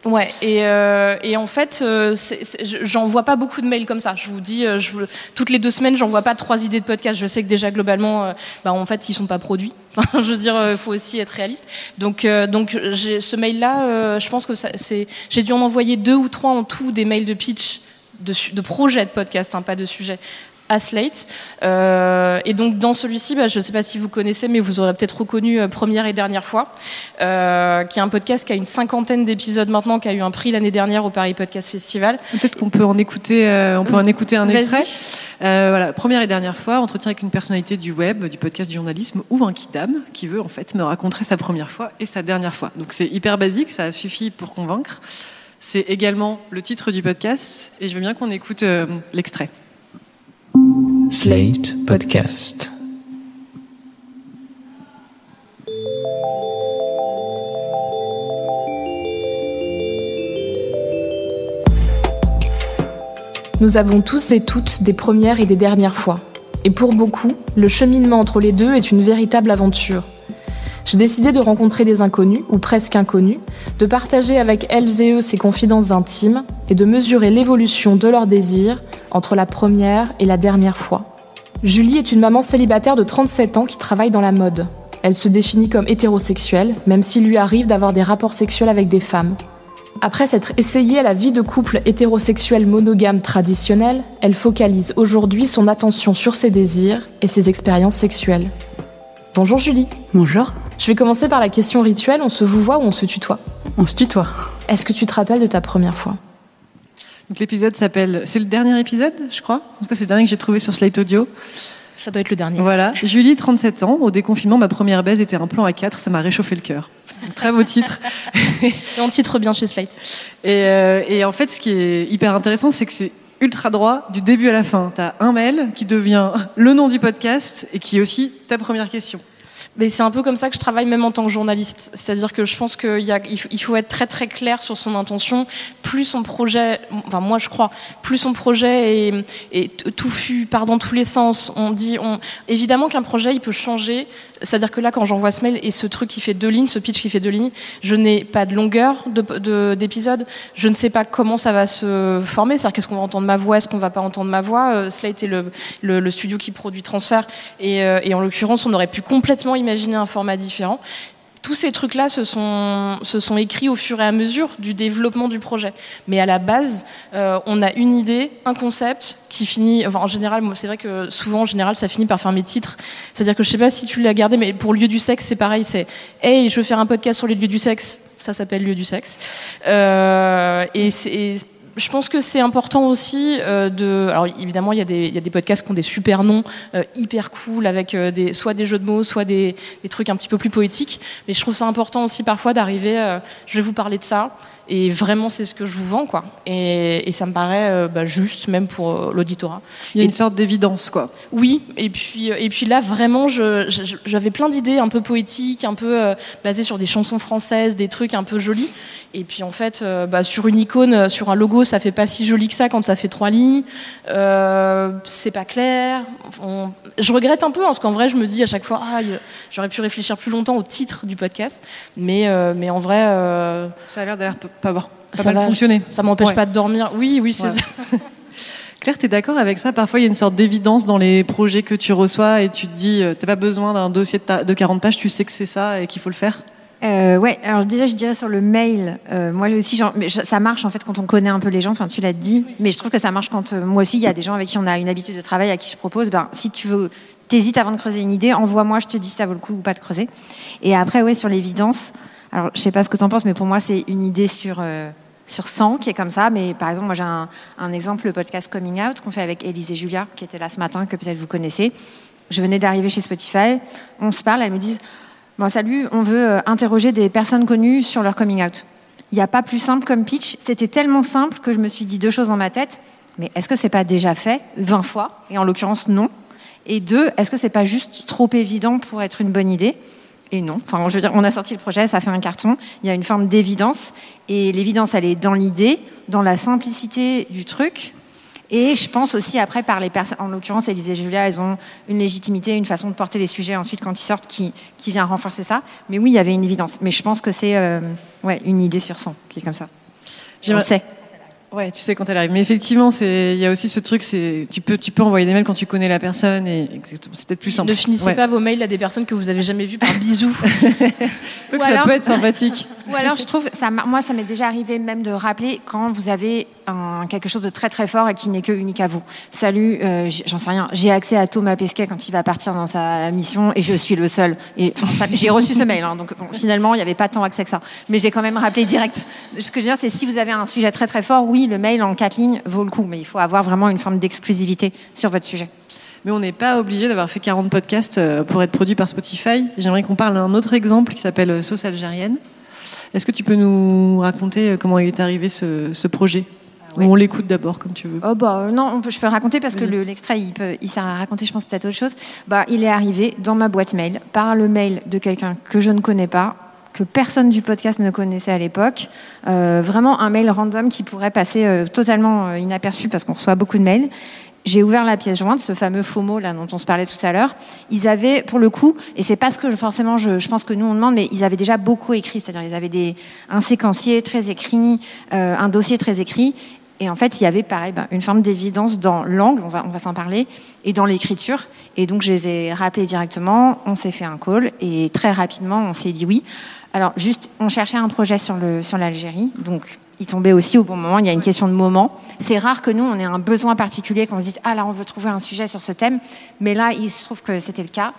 Ouais, et, euh, et en fait, euh, j'en vois pas beaucoup de mails comme ça. Je vous dis, euh, je toutes les deux semaines, j'en vois pas trois idées de podcast. Je sais que déjà globalement, euh, bah, en fait, ils sont pas produits. je veux dire, il faut aussi être réaliste. Donc, donc, ce mail-là, je pense que c'est, j'ai dû en envoyer deux ou trois en tout des mails de pitch de, de projets de podcast, hein, pas de sujets à Slate. Euh, et donc dans celui-ci, bah, je ne sais pas si vous connaissez, mais vous aurez peut-être reconnu euh, Première et Dernière fois, euh, qui est un podcast qui a une cinquantaine d'épisodes maintenant, qui a eu un prix l'année dernière au Paris Podcast Festival. Peut-être qu'on peut en écouter, on peut en écouter un extrait. voilà, Première et Dernière fois, entretien avec une personnalité du web, du podcast du journalisme, ou un kidam qui veut en fait me raconter sa première fois et sa dernière fois. Donc c'est hyper basique, ça suffit pour convaincre. C'est également le titre du podcast et je veux bien qu'on écoute l'extrait. Slate Podcast. Nous avons tous et toutes des premières et des dernières fois. Et pour beaucoup, le cheminement entre les deux est une véritable aventure. J'ai décidé de rencontrer des inconnus, ou presque inconnus, de partager avec elles et eux ces confidences intimes et de mesurer l'évolution de leurs désirs entre la première et la dernière fois. Julie est une maman célibataire de 37 ans qui travaille dans la mode. Elle se définit comme hétérosexuelle, même s'il lui arrive d'avoir des rapports sexuels avec des femmes. Après s'être essayée à la vie de couple hétérosexuel monogame traditionnelle, elle focalise aujourd'hui son attention sur ses désirs et ses expériences sexuelles. Bonjour Julie. Bonjour. Je vais commencer par la question rituelle, on se vous voit ou on se tutoie? On se tutoie. Est-ce que tu te rappelles de ta première fois? Donc l'épisode s'appelle. C'est le dernier épisode, je crois. En tout cas, c'est le dernier que j'ai trouvé sur Slate Audio. Ça doit être le dernier. Voilà. Julie, 37 ans. Au déconfinement, ma première baise était un plan à 4. Ça m'a réchauffé le cœur. Très beau titre. et on titre bien chez Slate. Et, euh, et en fait, ce qui est hyper intéressant, c'est que c'est ultra droit du début à la fin. Tu as un mail qui devient le nom du podcast et qui est aussi ta première question. Mais c'est un peu comme ça que je travaille même en tant que journaliste. C'est-à-dire que je pense qu'il faut être très très clair sur son intention. Plus son projet, enfin moi je crois, plus son projet est, est touffu, part dans tous les sens. On dit, évidemment qu'un projet il peut changer. C'est-à-dire que là quand j'envoie ce mail et ce truc qui fait deux lignes, ce pitch qui fait deux lignes, je n'ai pas de longueur d'épisode. De, je ne sais pas comment ça va se former. C'est-à-dire qu'est-ce qu'on va entendre ma voix, est-ce qu'on va pas entendre ma voix? Euh, cela été le, le, studio qui produit Transfert euh, et en l'occurrence on aurait pu complètement imaginer un format différent. Tous ces trucs-là se sont, écrits au fur et à mesure du développement du projet. Mais à la base, euh, on a une idée, un concept qui finit. En général, c'est vrai que souvent, en général, ça finit par faire mes titres. C'est-à-dire que je sais pas si tu l'as gardé, mais pour Lieu du sexe, c'est pareil. C'est Hey, je veux faire un podcast sur les lieux du sexe. Ça s'appelle Lieu du sexe. Euh, et c'est je pense que c'est important aussi euh, de. Alors évidemment, il y, a des, podcasts qui ont des super noms, euh, hyper cool, avec euh, soit des jeux de mots, soit des, des, trucs un petit peu plus poétiques. Mais je trouve ça important aussi parfois d'arriver. Je vais vous parler de ça. Et vraiment, c'est ce que je vous vends, quoi. Et, et ça me paraît euh, bah, juste, même pour euh, l'auditorat. Il y a une sorte d'évidence, quoi. Oui, et puis, et puis là, vraiment, j'avais plein d'idées un peu poétiques, un peu basées sur des chansons françaises, des trucs un peu jolis. Et puis en fait, euh, bah, sur une icône, euh, sur un logo, ça fait pas si joli que ça quand ça fait trois lignes. Euh, c'est pas clair. Je regrette un peu, hein, parce qu'en vrai, je me dis à chaque fois, ah, j'aurais pu réfléchir plus longtemps au titre du podcast. Mais, euh, mais en vrai, euh, ça a l'air d'avoir pas avoir pas ça mal fonctionné. Ça m'empêche ouais. pas de dormir. Oui, oui, c'est ouais. ça. Claire, tu es d'accord avec ça? Parfois, il y a une sorte d'évidence dans les projets que tu reçois et tu te dis, t'as pas besoin d'un dossier de, de 40 pages, tu sais que c'est ça et qu'il faut le faire? Euh, ouais, alors déjà je dirais sur le mail, euh, moi aussi, genre, mais ça marche en fait quand on connaît un peu les gens, enfin tu l'as dit, mais je trouve que ça marche quand euh, moi aussi il y a des gens avec qui on a une habitude de travail, à qui je propose, ben, si tu veux, t'hésites avant de creuser une idée, envoie-moi, je te dis si ça vaut le coup ou pas de creuser. Et après, ouais, sur l'évidence, Alors, je sais pas ce que tu en penses, mais pour moi, c'est une idée sur, euh, sur 100 qui est comme ça. Mais par exemple, moi, j'ai un, un exemple, le podcast Coming Out qu'on fait avec Élise et Julia, qui était là ce matin, que peut-être vous connaissez. Je venais d'arriver chez Spotify. On se parle, elles me disent Bon, salut, on veut euh, interroger des personnes connues sur leur coming out. Il n'y a pas plus simple comme pitch. C'était tellement simple que je me suis dit deux choses dans ma tête. Mais est-ce que c'est pas déjà fait 20 fois? Et en l'occurrence, non. Et deux, est-ce que c'est pas juste trop évident pour être une bonne idée? Et non. Enfin, je veux dire, on a sorti le projet, ça fait un carton. Il y a une forme d'évidence. Et l'évidence, elle est dans l'idée, dans la simplicité du truc. Et je pense aussi après par les personnes, en l'occurrence Élise et Julia, elles ont une légitimité, une façon de porter les sujets ensuite quand ils sortent qui, qui vient renforcer ça. Mais oui, il y avait une évidence. Mais je pense que c'est euh, ouais, une idée sur 100 qui est comme ça. On J'aimerais- sait. Ouais, tu sais quand elle arrive. Mais effectivement, c'est il y a aussi ce truc, c'est tu peux tu peux envoyer des mails quand tu connais la personne et c'est peut-être plus simple. Ne finissez Ouais. pas vos mails à des personnes que vous avez jamais vues par bisous. Ou ça alors- peut être sympathique. Ou alors, je trouve, ça, moi, ça m'est déjà arrivé même de rappeler quand vous avez un- quelque chose de très très fort et qui n'est que unique à vous. Salut, euh, j'en sais rien. J'ai accès à Thomas Pesquet quand il va partir dans sa mission et je suis le seul. Et enfin, ça- j'ai reçu ce mail, hein, donc bon, finalement, il n'y avait pas tant accès que ça. Mais j'ai quand même rappelé direct. Ce que je veux dire, c'est si vous avez un sujet très très fort, oui, le mail en quatre lignes vaut le coup, mais il faut avoir vraiment une forme d'exclusivité sur votre sujet. Mais on n'est pas obligé d'avoir fait 40 podcasts euh, pour être produit par Spotify. J'aimerais qu'on parle d'un autre exemple qui s'appelle euh, Sauce algérienne. Est-ce que tu peux nous raconter euh, comment il est arrivé ce, ce projet? Oui. Ou On l'écoute d'abord, comme tu veux. Oh bah non, on peut, je peux le raconter parce que le- l'extrait il, peut- il sert à raconter, je pense peut-être autre chose. Bah, il est arrivé dans ma boîte mail par le mail de quelqu'un que je ne connais pas, que personne du podcast ne connaissait à l'époque. Euh, vraiment un mail random qui pourrait passer euh, totalement euh, inaperçu parce qu'on reçoit beaucoup de mails. J'ai ouvert la pièce jointe, ce fameux FOMO là dont on se parlait tout à l'heure. Ils avaient, pour le coup, et c'est pas ce que forcément je, pense que nous on demande, mais ils avaient déjà beaucoup écrit, c'est-à-dire ils avaient des, un séquencier très écrit, un dossier très écrit, et en fait, il y avait pareil, ben, une forme d'évidence dans l'angle, on va, on va s'en parler, et dans l'écriture. Et donc, je les ai rappelés directement, on s'est fait un call, et très rapidement, on s'est dit oui. Alors, juste, on cherchait un projet sur le sur l'Algérie, donc il tombait aussi au bon moment. Il y a une question de moment. C'est rare que nous, on ait un besoin particulier, qu'on se dise ah là, on veut trouver un sujet sur ce thème. Mais là, il se trouve que c'était le cas.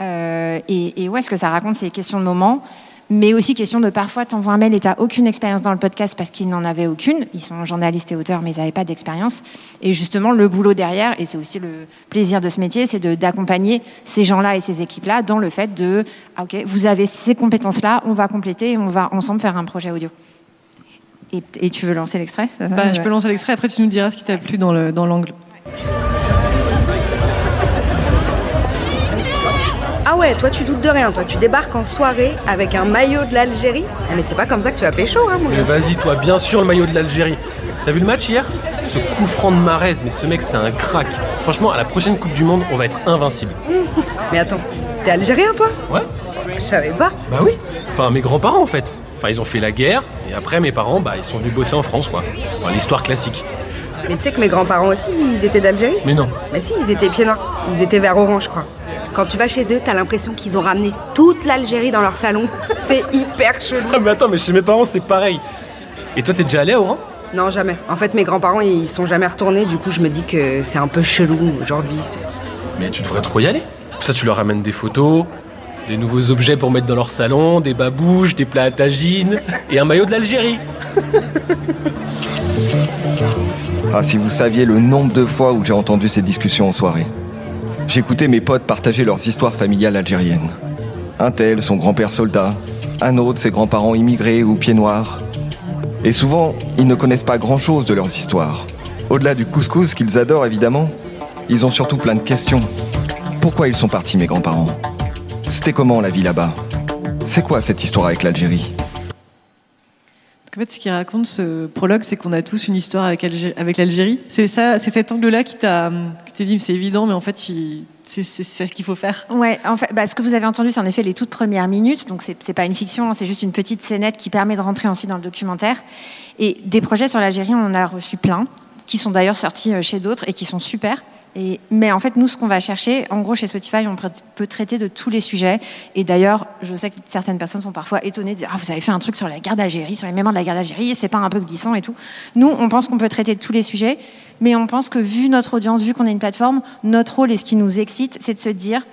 Euh, et, et ouais, ce que ça raconte, c'est les questions de moment mais aussi question de parfois t'envoies un mail et t'as aucune expérience dans le podcast parce qu'ils n'en avaient aucune. Ils sont journalistes et auteurs, mais ils n'avaient pas d'expérience. Et justement, le boulot derrière, et c'est aussi le plaisir de ce métier, c'est d'accompagner ces gens-là et ces équipes-là dans le fait de, ah, ok, vous avez ces compétences-là, on va compléter et on va ensemble faire un projet audio. Et, et tu veux lancer l'extrait Bah, je peux lancer l'extrait, après tu nous diras ce qui t'a plu dans le- dans ouais, toi tu doutes de rien, toi tu débarques en soirée avec un maillot de l'Algérie. Ah, mais c'est pas comme ça que tu vas pécho, hein, mon Mais vas-y, toi, bien sûr, le maillot de l'Algérie. T'as vu le match hier? Ce coup franc de Marez, mais ce mec, c'est un crack. Franchement, à la prochaine Coupe du Monde, on va être invincible. Mais attends, t'es algérien toi? Ouais Je savais pas. Bah oui. Enfin, mes grands-parents, en fait. Enfin, ils ont fait la guerre, et après, mes parents, bah, ils sont venus bosser en France, quoi. Enfin, L'histoire classique. Mais tu sais que mes grands-parents aussi, ils étaient d'Algérie Mais non. Mais si, ils étaient pieds noirs. Ils étaient vers orange, je crois. Quand tu vas chez eux, t'as l'impression qu'ils ont ramené toute l'Algérie dans leur salon. C'est hyper chelou. Ah, mais attends, mais chez mes parents, c'est pareil. Et toi, t'es déjà allé à Oran? Non, jamais. En fait, mes grands-parents, ils sont jamais retournés. Du coup, je me dis que c'est un peu chelou aujourd'hui. Mais tu devrais trop y aller. Ça, tu leur ramènes des photos, des nouveaux objets pour mettre dans leur salon, des babouches, des plats à tagine, et un maillot de l'Algérie. Ah, si vous saviez le nombre de fois où j'ai entendu ces discussions en soirée. J'écoutais mes potes partager leurs histoires familiales algériennes. Un tel, son grand-père soldat, un autre, ses grands-parents immigrés ou pieds noirs. Et souvent, ils ne connaissent pas grand-chose de leurs histoires. Au-delà du couscous qu'ils adorent évidemment, ils ont surtout plein de questions. Pourquoi ils sont partis, mes grands-parents? C'était comment la vie là-bas? C'est quoi cette histoire avec l'Algérie? En fait, ce qu'il raconte, ce prologue, c'est qu'on a tous une histoire avec, Algé- avec l'Algérie. C'est ça, c'est cet angle-là qui t'a qui dit, c'est évident, mais en fait, c'est ça qu'il faut faire. Ouais, en fait, bah, ce que vous avez entendu, c'est en effet les toutes premières minutes. Donc, c'est c'est pas une fiction, hein, c'est juste une petite scénette qui permet de rentrer ensuite dans le documentaire. Et des projets sur l'Algérie, on en a reçu plein, qui sont d'ailleurs sortis euh, chez d'autres et qui sont super. Et, mais en fait, nous, ce qu'on va chercher, en gros, chez Spotify, on peut- traiter de tous les sujets. Et d'ailleurs, je sais que certaines personnes sont parfois étonnées de dire Ah, vous avez fait un truc sur la guerre d'Algérie, sur les mémoires de la guerre d'Algérie, c'est pas un peu glissant et tout. Nous, on pense qu'on peut traiter de tous les sujets, mais on pense que, vu notre audience, vu qu'on est une plateforme, notre rôle et ce qui nous excite, c'est de se dire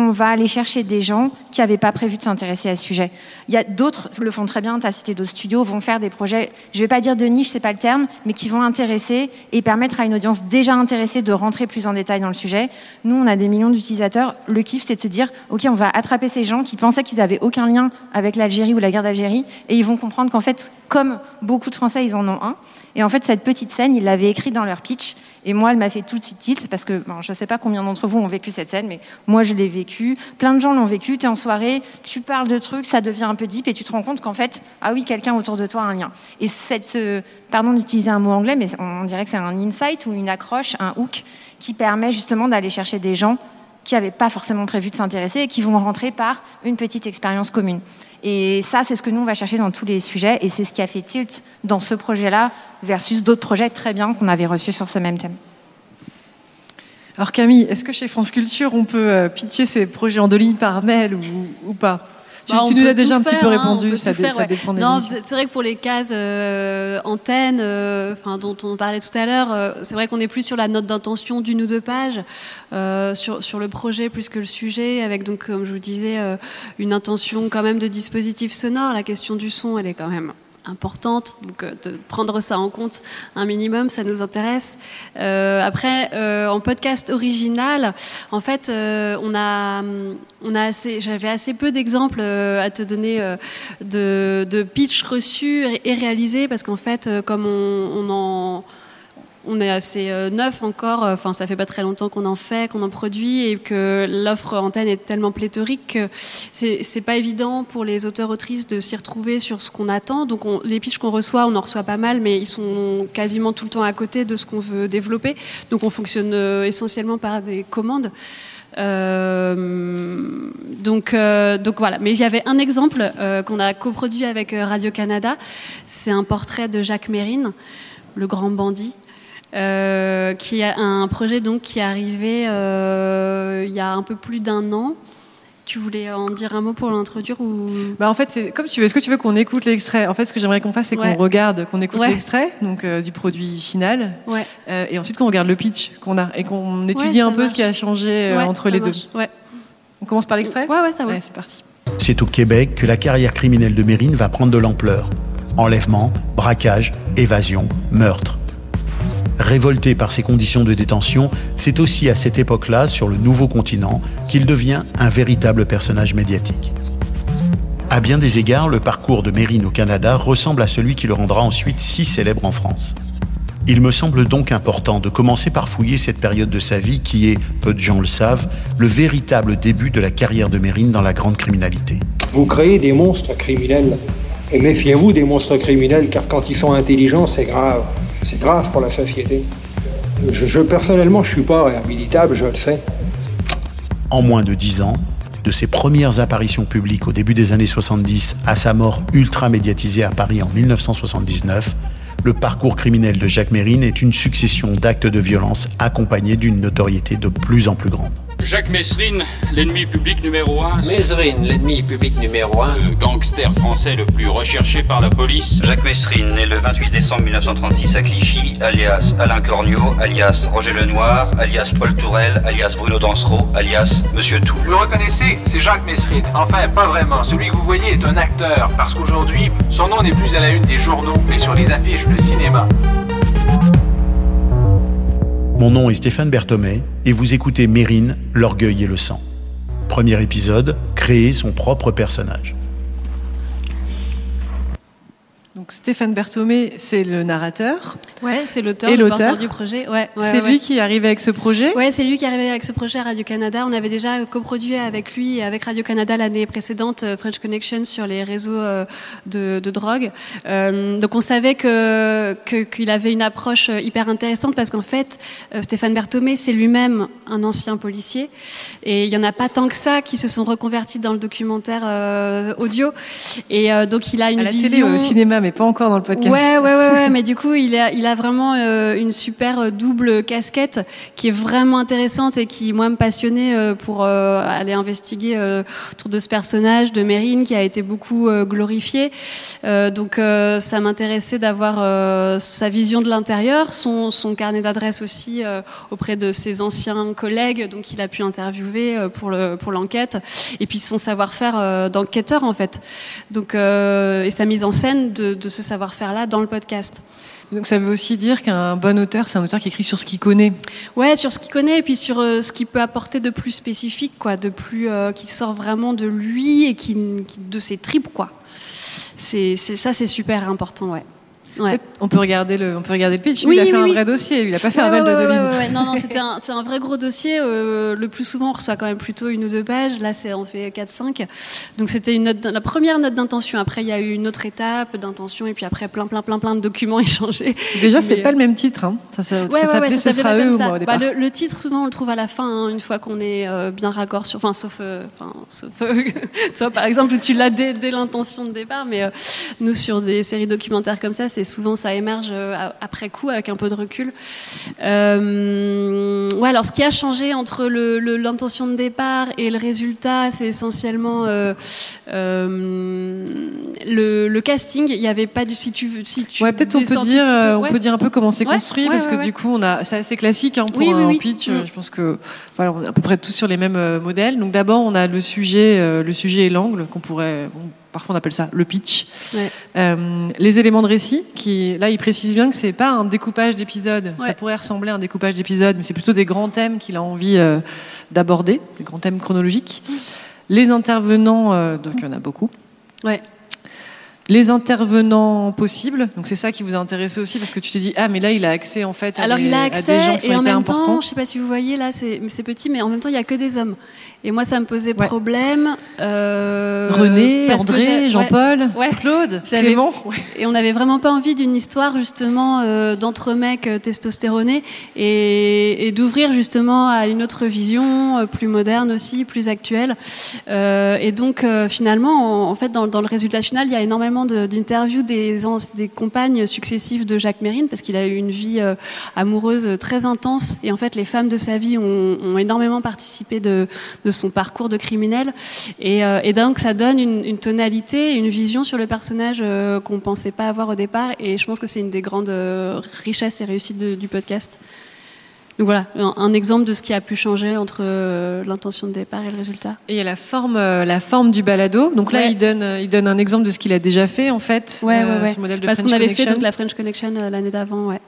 on va aller chercher des gens qui n'avaient pas prévu de s'intéresser à ce sujet. Il y a d'autres le font très bien, tu as cité d'autres studios, vont faire des projets, je ne vais pas dire de niche, c'est pas le terme, mais qui vont intéresser et permettre à une audience déjà intéressée de rentrer plus en détail dans le sujet. Nous, on a des millions d'utilisateurs. Le kiff, c'est de se dire, OK, on va attraper ces gens qui pensaient qu'ils n'avaient aucun lien avec l'Algérie ou la guerre d'Algérie, et ils vont comprendre qu'en fait, comme beaucoup de Français, ils en ont un. Et en fait, cette petite scène, ils l'avaient écrite dans leur pitch. Et moi, elle m'a fait tout de suite tilt parce que je ne sais pas combien d'entre vous ont vécu cette scène, mais moi, je l'ai vécu. Plein de gens l'ont vécu. Tu es en soirée, tu parles de trucs, ça devient un peu deep et tu te rends compte qu'en fait, ah oui, quelqu'un autour de toi a un lien. Et cette, pardon d'utiliser un mot anglais, mais on dirait que c'est un insight ou une accroche, un hook qui permet justement d'aller chercher des gens qui n'avaient pas forcément prévu de s'intéresser et qui vont rentrer par une petite expérience commune. Et ça, c'est ce que nous, on va chercher dans tous les sujets et c'est ce qui a fait tilt dans ce projet-là versus d'autres projets très bien qu'on avait reçus sur ce même thème. Alors Camille, est-ce que chez France Culture, on peut euh, pitcher ces projets en deux lignes par mail ou, pas? Tu, bah, nous as déjà un petit peu hein, répondu, ça, dépend des Non, c'est vrai que pour les cases euh, antennes, euh, dont on parlait tout à l'heure, c'est vrai qu'on est plus sur la note d'intention d'une ou deux pages, sur, sur le projet plus que le sujet, avec donc, comme je vous disais, une intention quand même de dispositif sonore. La question du son, elle est quand même importante, donc euh, de prendre ça en compte un minimum, ça nous intéresse. Euh, après, euh, en podcast original, en fait, on a, on a assez, j'avais assez peu d'exemples à te donner de, de pitch reçus et réalisés, parce qu'en fait, comme on, on en on est assez euh, neuf encore, euh, enfin ça fait pas très longtemps qu'on en fait, qu'on en produit et que l'offre antenne est tellement pléthorique que c'est pas évident pour les auteurs autrices de s'y retrouver sur ce qu'on attend. Donc les pitches qu'on reçoit, on en reçoit pas mal, mais ils sont quasiment tout le temps à côté de ce qu'on veut développer. Donc on fonctionne euh, essentiellement par des commandes. donc, donc voilà. Mais j'avais un exemple qu'on a coproduit avec Radio Canada. C'est un portrait de Jacques Mérine, le grand bandit. Euh, qui a un projet donc qui est arrivé euh, il y a un peu plus d'un an. Tu voulais en dire un mot pour l'introduire ou? Bah en fait c'est comme tu veux. Est-ce que tu veux qu'on écoute l'extrait? En fait, ce que j'aimerais qu'on fasse, c'est qu'on regarde, qu'on écoute l'extrait donc euh, du produit final, ouais. et ensuite qu'on regarde le pitch qu'on a et qu'on étudie un peu ce qui a changé entre les deux. On commence par l'extrait? Ouais, ouais, ça va. c'est parti. C'est au Québec que la carrière criminelle de Mérine va prendre de l'ampleur. Enlèvement, braquage, évasion, meurtre. Révolté par ces conditions de détention, c'est aussi à cette époque-là, sur le nouveau continent, qu'il devient un véritable personnage médiatique. À bien des égards, le parcours de Mérine au Canada ressemble à celui qui le rendra ensuite si célèbre en France. Il me semble donc important de commencer par fouiller cette période de sa vie qui est, peu de gens le savent, le véritable début de la carrière de Mérine dans la grande criminalité. Vous créez des monstres criminels. Et méfiez-vous des monstres criminels, car quand ils sont intelligents, c'est grave. C'est grave pour la société. Je, personnellement, je suis pas réhabilitable, je le sais. En moins de dix ans, de ses premières apparitions publiques au début des années 70 à sa mort ultra médiatisée à Paris en 1979, le parcours criminel de Jacques Mérine est une succession d'actes de violence accompagnés d'une notoriété de plus en plus grande. Jacques Messrine, l'ennemi public numéro un. Messrine, l'ennemi public numéro un. Le gangster français le plus recherché par la police. Jacques Messrine, né le 28 décembre 1936 à Clichy, alias Alain Cornio, alias Roger Lenoir, alias Paul Tourel, alias Bruno Dansereau, alias Monsieur Tout. Vous le reconnaissez C'est Jacques Messrine. Enfin, pas vraiment. Celui que vous voyez est un acteur, parce qu'aujourd'hui, son nom n'est plus à la une des journaux, mais sur les affiches de cinéma. Mon nom est Stéphane Berthomé et vous écoutez Mérine, l'orgueil et le sang. Premier épisode, créer son propre personnage. Donc Stéphane Berthomé, c'est le narrateur. Ouais, c'est l'auteur, l'auteur du projet. Ouais, c'est lui qui est arrivé avec ce projet? Ouais, c'est lui qui est arrivé avec ce projet à Radio Canada. On avait déjà coproduit avec lui et avec Radio Canada l'année précédente euh, French Connection sur les réseaux euh, de, de drogue. Euh, donc on savait que qu'il avait une approche hyper intéressante parce qu'en fait Stéphane Berthomé c'est lui-même un ancien policier et il y en a pas tant que ça qui se sont reconvertis dans le documentaire audio et donc il a une à la vision télé, au cinéma mais pas encore dans le podcast. Ouais, ouais, ouais, mais du coup, il a, vraiment euh, une super euh, double casquette qui est vraiment intéressante et qui, moi, me passionnait euh, pour aller investiguer autour de ce personnage de Mérine qui a été beaucoup glorifié. Donc, ça m'intéressait d'avoir sa vision de l'intérieur, son, son carnet d'adresses aussi auprès de ses anciens collègues, donc il a pu interviewer pour le pour l'enquête, et puis son savoir-faire d'enquêteur en fait. Donc, et sa mise en scène de, de ce savoir-faire-là dans le podcast. Donc ça veut aussi dire qu'un bon auteur, c'est un auteur qui écrit sur ce qu'il connaît. Ouais, sur ce qu'il connaît et puis sur euh, ce qu'il peut apporter de plus spécifique, quoi, de plus euh, qui sort vraiment de lui et qui, qui- de ses tripes, quoi. C'est ça, c'est super important, ouais. Ouais. On peut regarder le, on peut regarder le pitch. Oui, il a fait oui, un vrai dossier. Il a pas fait Ouais, un bel ouais, de. Non, non, c'était un, c'est un vrai gros dossier. euh, le plus souvent, on reçoit quand même plutôt une ou deux pages. Là, c'est on fait 4-5. Donc, c'était une note, la première note d'intention. Après, il y a eu une autre étape d'intention, et puis après, plein, plein, plein, plein de documents échangés. Déjà, c'est Mais, pas le même titre. Hein. Ça, ça, ça s'appelait ouais, Ce ça sera eux ça. moi au départ. Bah, le, le titre, souvent, on le trouve à la fin, hein, une fois qu'on est euh, bien raccord sur. Enfin, sauf. euh, Enfin, sauf. euh, toi, par exemple, tu l'as dès, dès l'intention de départ, mais euh, nous, sur des séries documentaires comme ça, c'est souvent ça émerge euh, après coup, avec un peu de recul. Euh, ouais, alors, ce qui a changé entre le- le- l'intention de départ et le résultat, c'est essentiellement euh, euh, le, le casting. Il n'y avait pas du. Si tu veux. Si tu Ouais, peut-être on peut dire, peu- on peut dire un peu comment c'est Ouais, construit parce que du coup, on a, c'est assez classique hein, pour Oui, un oui. pitch. Mm. Je pense que voilà, on est à peu près tous sur les mêmes modèles. Donc d'abord, on a le sujet, le sujet et l'angle qu'on pourrait, parfois on appelle ça le pitch. Ouais. Euh, les éléments de récit, qui là, il précise bien que c'est pas un découpage d'épisodes. Ça pourrait ressembler à un découpage d'épisodes, mais c'est plutôt des grands thèmes qu'il a envie euh, d'aborder, des grands thèmes chronologiques. Les intervenants, euh, donc il y en a beaucoup. Ouais. Les intervenants possibles, donc c'est ça qui vous a intéressé aussi parce que tu t'es dit ah mais là il a accès en fait à, Alors des, il a à accès des gens qui sont et en hyper même importants. temps, je sais pas si vous voyez là, c'est petit, mais en même temps il y a que des hommes. Et moi ça me posait problème. euh, René, parce André. Jean-Paul, Ouais. Claude, Clément. Et on n'avait vraiment pas envie d'une histoire justement euh, d'entre mecs euh, testostéronés et, et d'ouvrir justement à une autre vision plus moderne aussi, plus actuelle. Euh, et donc finalement, en, en fait, dans, dans le résultat final, il y a énormément de- d'interviews des, compagnes successives de Jacques Mérine parce qu'il a eu une vie euh, amoureuse très intense. Et en fait les femmes de sa vie ont, énormément participé de, son parcours de criminel. Et, euh, et donc ça donne une, une tonalité, une vision sur le personnage euh, qu'on pensait pas avoir au départ. Et je pense que c'est une des grandes richesses et réussites du podcast. Donc voilà, un, un exemple de ce qui a pu changer entre euh, l'intention de départ et le résultat. Et il y a la forme, euh, la forme du balado. Donc là, Ouais. il donne, euh, il donne un exemple de ce qu'il a déjà fait en fait. Ouais, ouais, ouais. Ce modèle de Parce qu'on avait fait donc, la French Connection l'année d'avant, ouais.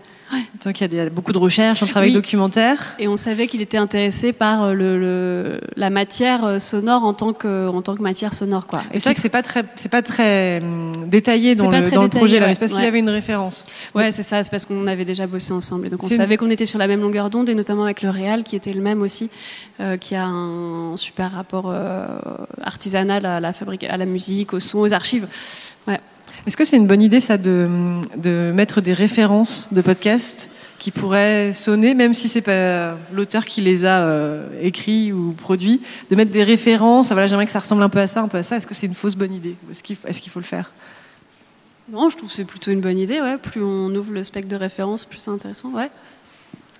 Donc il y a y beaucoup de recherches, un travail Oui. documentaire. Et on savait qu'il était intéressé par euh, le, le- la matière euh, sonore en tant que, en tant que matière sonore, quoi. Et c'est vrai que c'est pas très, c'est pas très hum, détaillé dans le, très dans le détaillé, projet là, ouais. mais c'est parce qu'il Ouais. avait une référence. Ouais, c'est ça, c'est parce qu'on avait déjà bossé ensemble. Et donc on une- savait qu'on était sur la même longueur d'onde, et notamment avec le Réal, qui était le même aussi, euh, qui a un super rapport euh, artisanal à la, fabrique, à la musique, au son, aux archives. Ouais. Est-ce que c'est une bonne idée ça de, de mettre des références de podcasts qui pourraient sonner, même si c'est pas l'auteur qui les a euh, écrits ou produits, de mettre des références? Voilà, j'aimerais que ça ressemble un peu à ça, un peu à ça. Est-ce que c'est une fausse bonne idée? Est-ce qu'il est-ce qu'il faut le faire? Non, je trouve que c'est plutôt une bonne idée, ouais. Plus on ouvre le spectre de référence, plus c'est intéressant, ouais.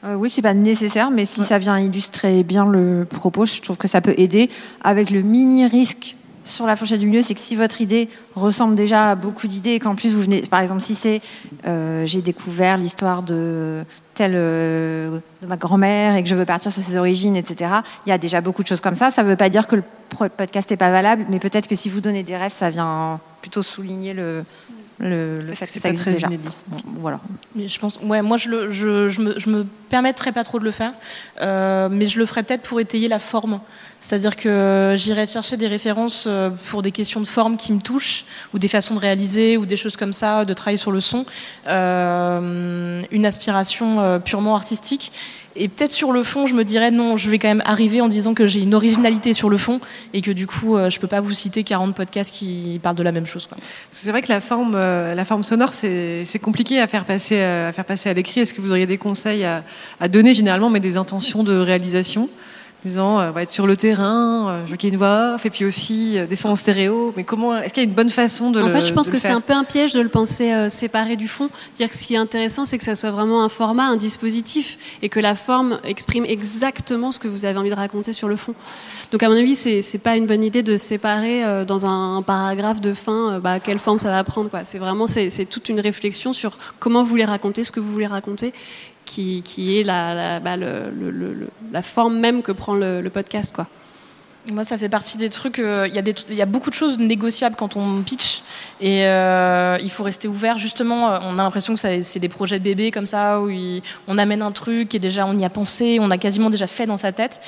Euh, oui, c'est pas nécessaire, mais si ça vient illustrer bien le propos, je trouve que ça peut aider. Avec le mini risque sur la fourchette du milieu, c'est que si votre idée ressemble déjà à beaucoup d'idées et qu'en plus vous venez, par exemple, si c'est euh, j'ai découvert l'histoire de telle euh, de ma grand-mère et que je veux partir sur ses origines, etc. Il y a déjà beaucoup de choses comme ça. Ça ne veut pas dire que le podcast n'est pas valable, mais peut-être que si vous donnez des rêves, ça vient plutôt souligner le le, le fait que c'est ça pas existe très déjà. inédit. Bon, voilà. Mais je pense, ouais, moi je, le, je, je, me, je me permettrais pas trop de le faire, euh, mais je le ferais peut-être pour étayer la forme. C'est-à-dire que j'irais chercher des références euh, pour des questions de forme qui me touchent, ou des façons de réaliser, ou des choses comme ça, de travailler sur le son, euh, une aspiration euh, purement artistique. Et peut-être sur le fond, je me dirais non, je vais quand même arriver en disant que j'ai une originalité sur le fond et que du coup, euh, je peux pas vous citer 40 podcasts qui parlent de la même chose. C'est vrai que la forme, euh, la forme sonore, c'est compliqué à faire passer, euh, à faire passer à l'écrit. Est-ce que vous auriez des conseils à donner généralement, mais des intentions de réalisation? Disant euh, on va être sur le terrain, je veux qu'il y ait une voix off, et puis aussi euh, des sons en stéréo. Mais comment Est-ce qu'il y a une bonne façon de en le fait, je pense que c'est un peu un piège de le penser euh, séparé du fond. Dire que ce qui est intéressant, c'est que ça soit vraiment un format, un dispositif, et que la forme exprime exactement ce que vous avez envie de raconter sur le fond. Donc, à mon avis, c'est c'est pas une bonne idée de séparer euh, dans un, un paragraphe de fin euh, bah, quelle forme ça va prendre. quoi. C'est vraiment c'est c'est toute une réflexion sur comment vous voulez raconter, ce que vous voulez raconter, qui, est bah, la forme même que prend le, podcast. Moi, ça fait partie des trucs. euh, Il y, a beaucoup de choses négociables quand on pitch. Et euh, il faut rester ouvert. Justement, euh, on a l'impression que c'est des projets de bébé comme ça, où on amène un truc et déjà on y a pensé, on a quasiment déjà fait dans sa tête.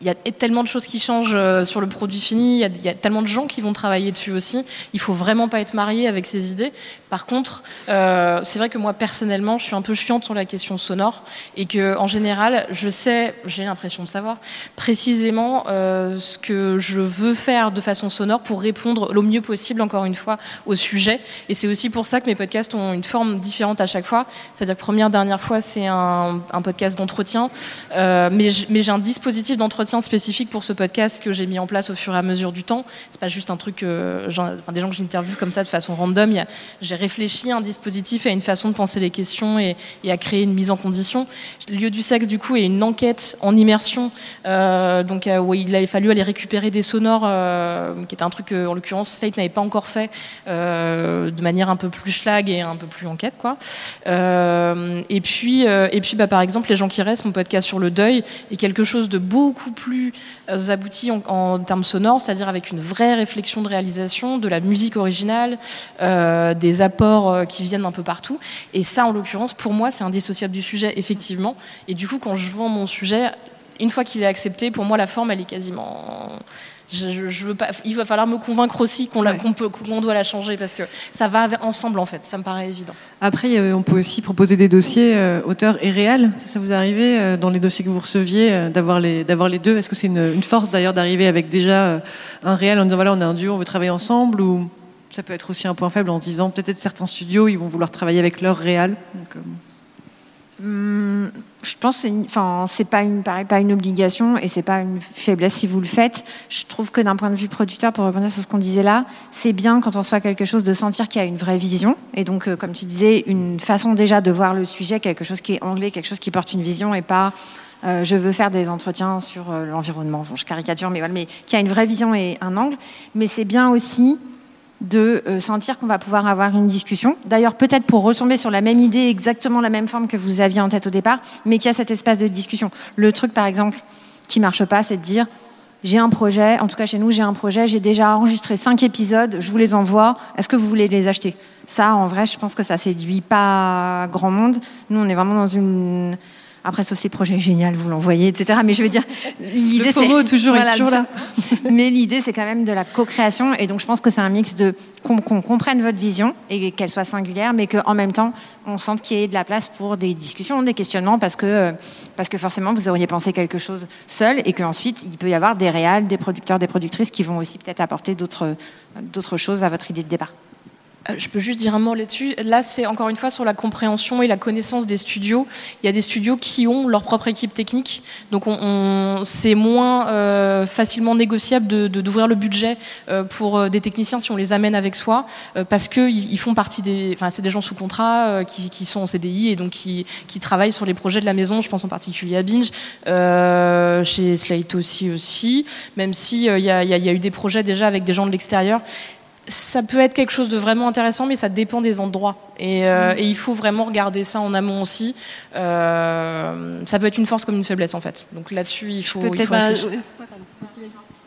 Il y a tellement de choses qui changent euh, sur le produit fini. Il y, a, tellement de gens qui vont travailler dessus aussi. Il faut vraiment pas être marié avec ses idées. Par contre, euh, c'est vrai que moi personnellement, je suis un peu chiante sur la question sonore et que en général, je sais, j'ai l'impression de savoir précisément euh, ce que je veux faire de façon sonore pour répondre le mieux possible, encore une fois, au sujet. Et c'est aussi pour ça que mes podcasts ont une forme différente à chaque fois. C'est-à-dire que première, dernière fois, c'est un, podcast d'entretien, mais j'ai un dispositif d'entretien spécifique pour ce podcast que j'ai mis en place au fur et à mesure du temps. C'est pas juste un truc, euh, enfin, des gens que j'interviewe comme ça de façon random. A- J'ai réfléchi à un dispositif et à une façon de penser les questions et, à créer une mise en condition. Le lieu du sexe, du coup, est une enquête en immersion, euh, donc euh, où il avait fallu aller récupérer des sonores, qui était un truc que, en l'occurrence, Slate n'avait pas encore fait de manière un peu plus schlag et un peu plus enquête, quoi. Et puis, et puis, bah, par exemple, les gens qui restent, mon podcast sur le deuil est quelque chose de beaucoup plus euh, abouti en, termes sonores, c'est-à-dire avec une vraie réflexion de réalisation, de la musique originale, euh, des apports euh, qui viennent un peu partout. Et ça, en l'occurrence, pour moi, c'est indissociable du sujet, effectivement. Et du coup, quand je vends mon sujet, une fois qu'il est accepté, pour moi, la forme, elle est quasiment. Je, je- je veux pas. Il va falloir me convaincre aussi qu'on peut, doit la changer parce que ça va ensemble en fait. Ça me paraît évident. Après, on peut aussi proposer des dossiers euh, auteurs et réels. Ça, ça vous arrive euh, dans les dossiers que vous receviez euh, d'avoir les d'avoir les deux? Est-ce que c'est une, une force d'ailleurs d'arriver avec déjà euh, un réel en disant voilà on est un duo, on veut travailler ensemble? Ou ça peut être aussi un point faible en se disant peut-être certains studios ils vont vouloir travailler avec leur réel. Donc, Hum, je pense que enfin c'est pas une obligation et c'est pas une faiblesse si vous le faites. Je trouve que d'un point de vue producteur, pour revenir sur ce qu'on disait là, c'est bien quand on soit quelque chose de sentir qu'il y a une vraie vision et donc euh, comme tu disais une façon déjà de voir le sujet, quelque chose qui est anglais, quelque chose qui porte une vision et pas euh, je veux faire des entretiens sur euh, l'environnement. Bon, je caricature, mais voilà, mais qui a une vraie vision et un angle. Mais c'est bien aussi de euh, sentir qu'on va pouvoir avoir une discussion. D'ailleurs, peut-être pour retomber sur la même idée, exactement la même forme que vous aviez en tête au départ, mais qu'il y a cet espace de discussion. Le truc, par exemple, qui marche pas, c'est de dire j'ai un projet, en tout cas chez nous, j'ai un projet, j'ai déjà enregistré cinq épisodes, je vous les envoie, est-ce que vous voulez les acheter? Ça, en vrai, je pense que ça séduit pas grand monde. Nous, on est vraiment dans une. Après, si le projet génial, vous l'envoyez, etc. Mais je veux dire, l'idée c'est toujours, est toujours là. Mais l'idée, c'est quand même de la co-création, et donc je pense que c'est un mix de qu'on comprenne votre vision et qu'elle soit singulière, mais qu'en même temps, on sente qu'il y ait de la place pour des discussions, des questionnements, parce que euh, parce que forcément, vous auriez pensé quelque chose seul, et qu'ensuite, il peut y avoir des réals, des producteurs, des productrices qui vont aussi peut-être apporter d'autres d'autres choses à votre idée de départ. Euh, Je peux juste dire un mot là-dessus. Là, c'est encore une fois sur la compréhension et la connaissance des studios. Il y a des studios qui ont leur propre équipe technique, donc on, on- c'est moins euh, facilement négociable de- d'ouvrir le budget euh, pour euh, des techniciens si on les amène avec soi, euh, parce que ils font partie des, enfin c'est des gens sous contrat euh, qui, qui sont en CDI et donc qui, qui travaillent sur les projets de la maison. Je pense en particulier à Binge, chez Slate aussi aussi. Même si il y, a, y y a eu des projets déjà avec des gens de l'extérieur ça peut être quelque chose de vraiment intéressant, mais ça dépend des endroits. Et, euh, et il faut vraiment regarder ça en amont aussi. Euh, ça peut être une force comme une faiblesse, en fait. Donc là-dessus, il faut, il peut-être faut pas- réfléchir.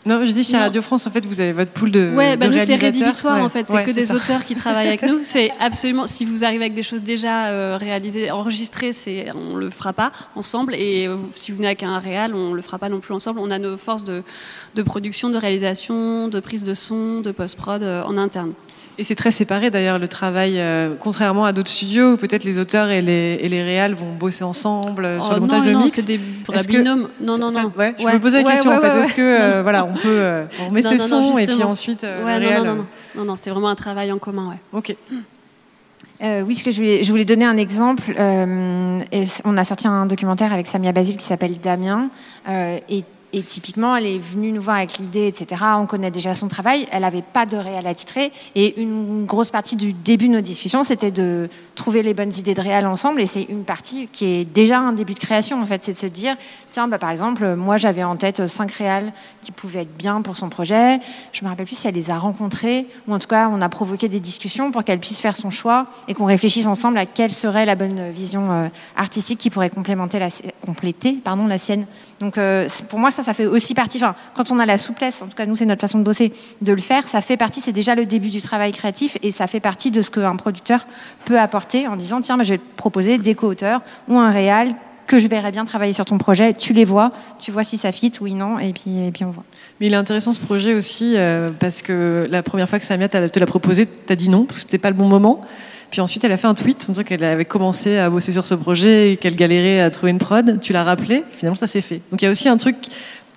Non, je dis chez Non. Radio France, en fait, vous avez votre pool de, Ouais, bah de nous c'est rédhibitoire Ouais. en fait, c'est Ouais, que des ça. auteurs qui travaillent avec nous. C'est absolument si vous arrivez avec des choses déjà euh, réalisées, enregistrées, c'est on le fera pas ensemble. Et euh, si vous venez avec un réal, on le fera pas non plus ensemble. On a nos forces de, de production, de réalisation, de prise de son, de post prod en interne. Et c'est très séparé d'ailleurs le travail, euh, contrairement à d'autres studios où peut-être les auteurs et les, et les réals vont bosser ensemble euh, sur Oh le montage non, de non, mix. c'est des vrais Est-ce que- binômes. Non, non, ça- non. ouais, je Ouais. me posais la Ouais, question ouais, en fait. ouais, Est-ce que euh, voilà, on peut euh, on Non, ses non, non, sons et puis ensuite euh, Ouais, le non, réal. non, non, non, non, non, c'est vraiment un travail en commun, ouais. Ok. Euh, oui, ce que je voulais, je voulais donner un exemple. Euh, on a sorti un documentaire avec Samia Basile qui s'appelle Damien. Euh, et et typiquement, elle est venue nous voir avec l'idée, etc. On connaît déjà son travail. Elle n'avait pas de réel titrer. Et une grosse partie du début de nos discussions, c'était de trouver les bonnes idées de réel ensemble. Et c'est une partie qui est déjà un début de création, en fait. C'est de se dire, tiens, bah, par exemple, moi, j'avais en tête cinq réals qui pouvaient être bien pour son projet. Je me rappelle plus si elle les a rencontrés, ou en tout cas, on a provoqué des discussions pour qu'elle puisse faire son choix et qu'on réfléchisse ensemble à quelle serait la bonne vision euh, artistique qui pourrait complémenter la, compléter pardon, la sienne. Donc, euh, pour moi, ça, ça fait aussi partie. Quand on a la souplesse, en tout cas, nous, c'est notre façon de bosser, de le faire, ça fait partie, c'est déjà le début du travail créatif et ça fait partie de ce qu'un producteur peut apporter en disant tiens, je vais te proposer des co-auteurs ou un réal que je verrais bien travailler sur ton projet. Tu les vois, tu vois si ça fit, oui, non, et puis, et puis on voit. Mais il est intéressant ce projet aussi euh, parce que la première fois que Samia te l'a proposé, tu as dit non parce que c'était pas le bon moment. Puis ensuite, elle a fait un tweet en disant qu'elle avait commencé à bosser sur ce projet et qu'elle galérait à trouver une prod. Tu l'as rappelé, finalement ça s'est fait. Donc il y a aussi un truc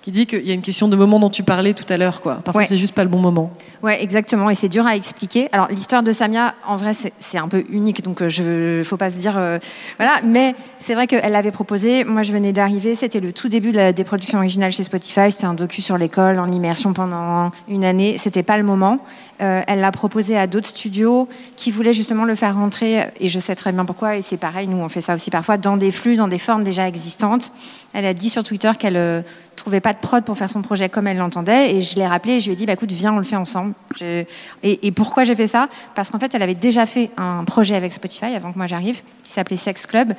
qui dit qu'il y a une question de moment dont tu parlais tout à l'heure. Quoi. Parfois, c'est juste pas le bon moment. Ouais, exactement. Et c'est dur à expliquer. Alors, l'histoire de Samia, en vrai, c'est un peu unique. Donc, euh, je faut pas se dire. Euh, voilà. Mais c'est vrai qu'elle l'avait proposé. Moi, je venais d'arriver. C'était le tout début de la, des productions originales chez Spotify. C'était un docu sur l'école, en immersion pendant une année. C'était pas le moment. Euh, elle l'a proposé à d'autres studios qui voulaient justement le faire rentrer, et je sais très bien pourquoi, et c'est pareil, nous on fait ça aussi parfois, dans des flux, dans des formes déjà existantes. Elle a dit sur Twitter qu'elle euh, trouvait pas de prod pour faire son projet comme elle l'entendait, et je l'ai rappelé et je lui ai dit, bah, écoute, viens, on le fait ensemble. Et, et, pourquoi j'ai fait ça? Parce qu'en fait, elle avait déjà fait un projet avec Spotify avant que moi j'arrive, qui s'appelait Sex Club,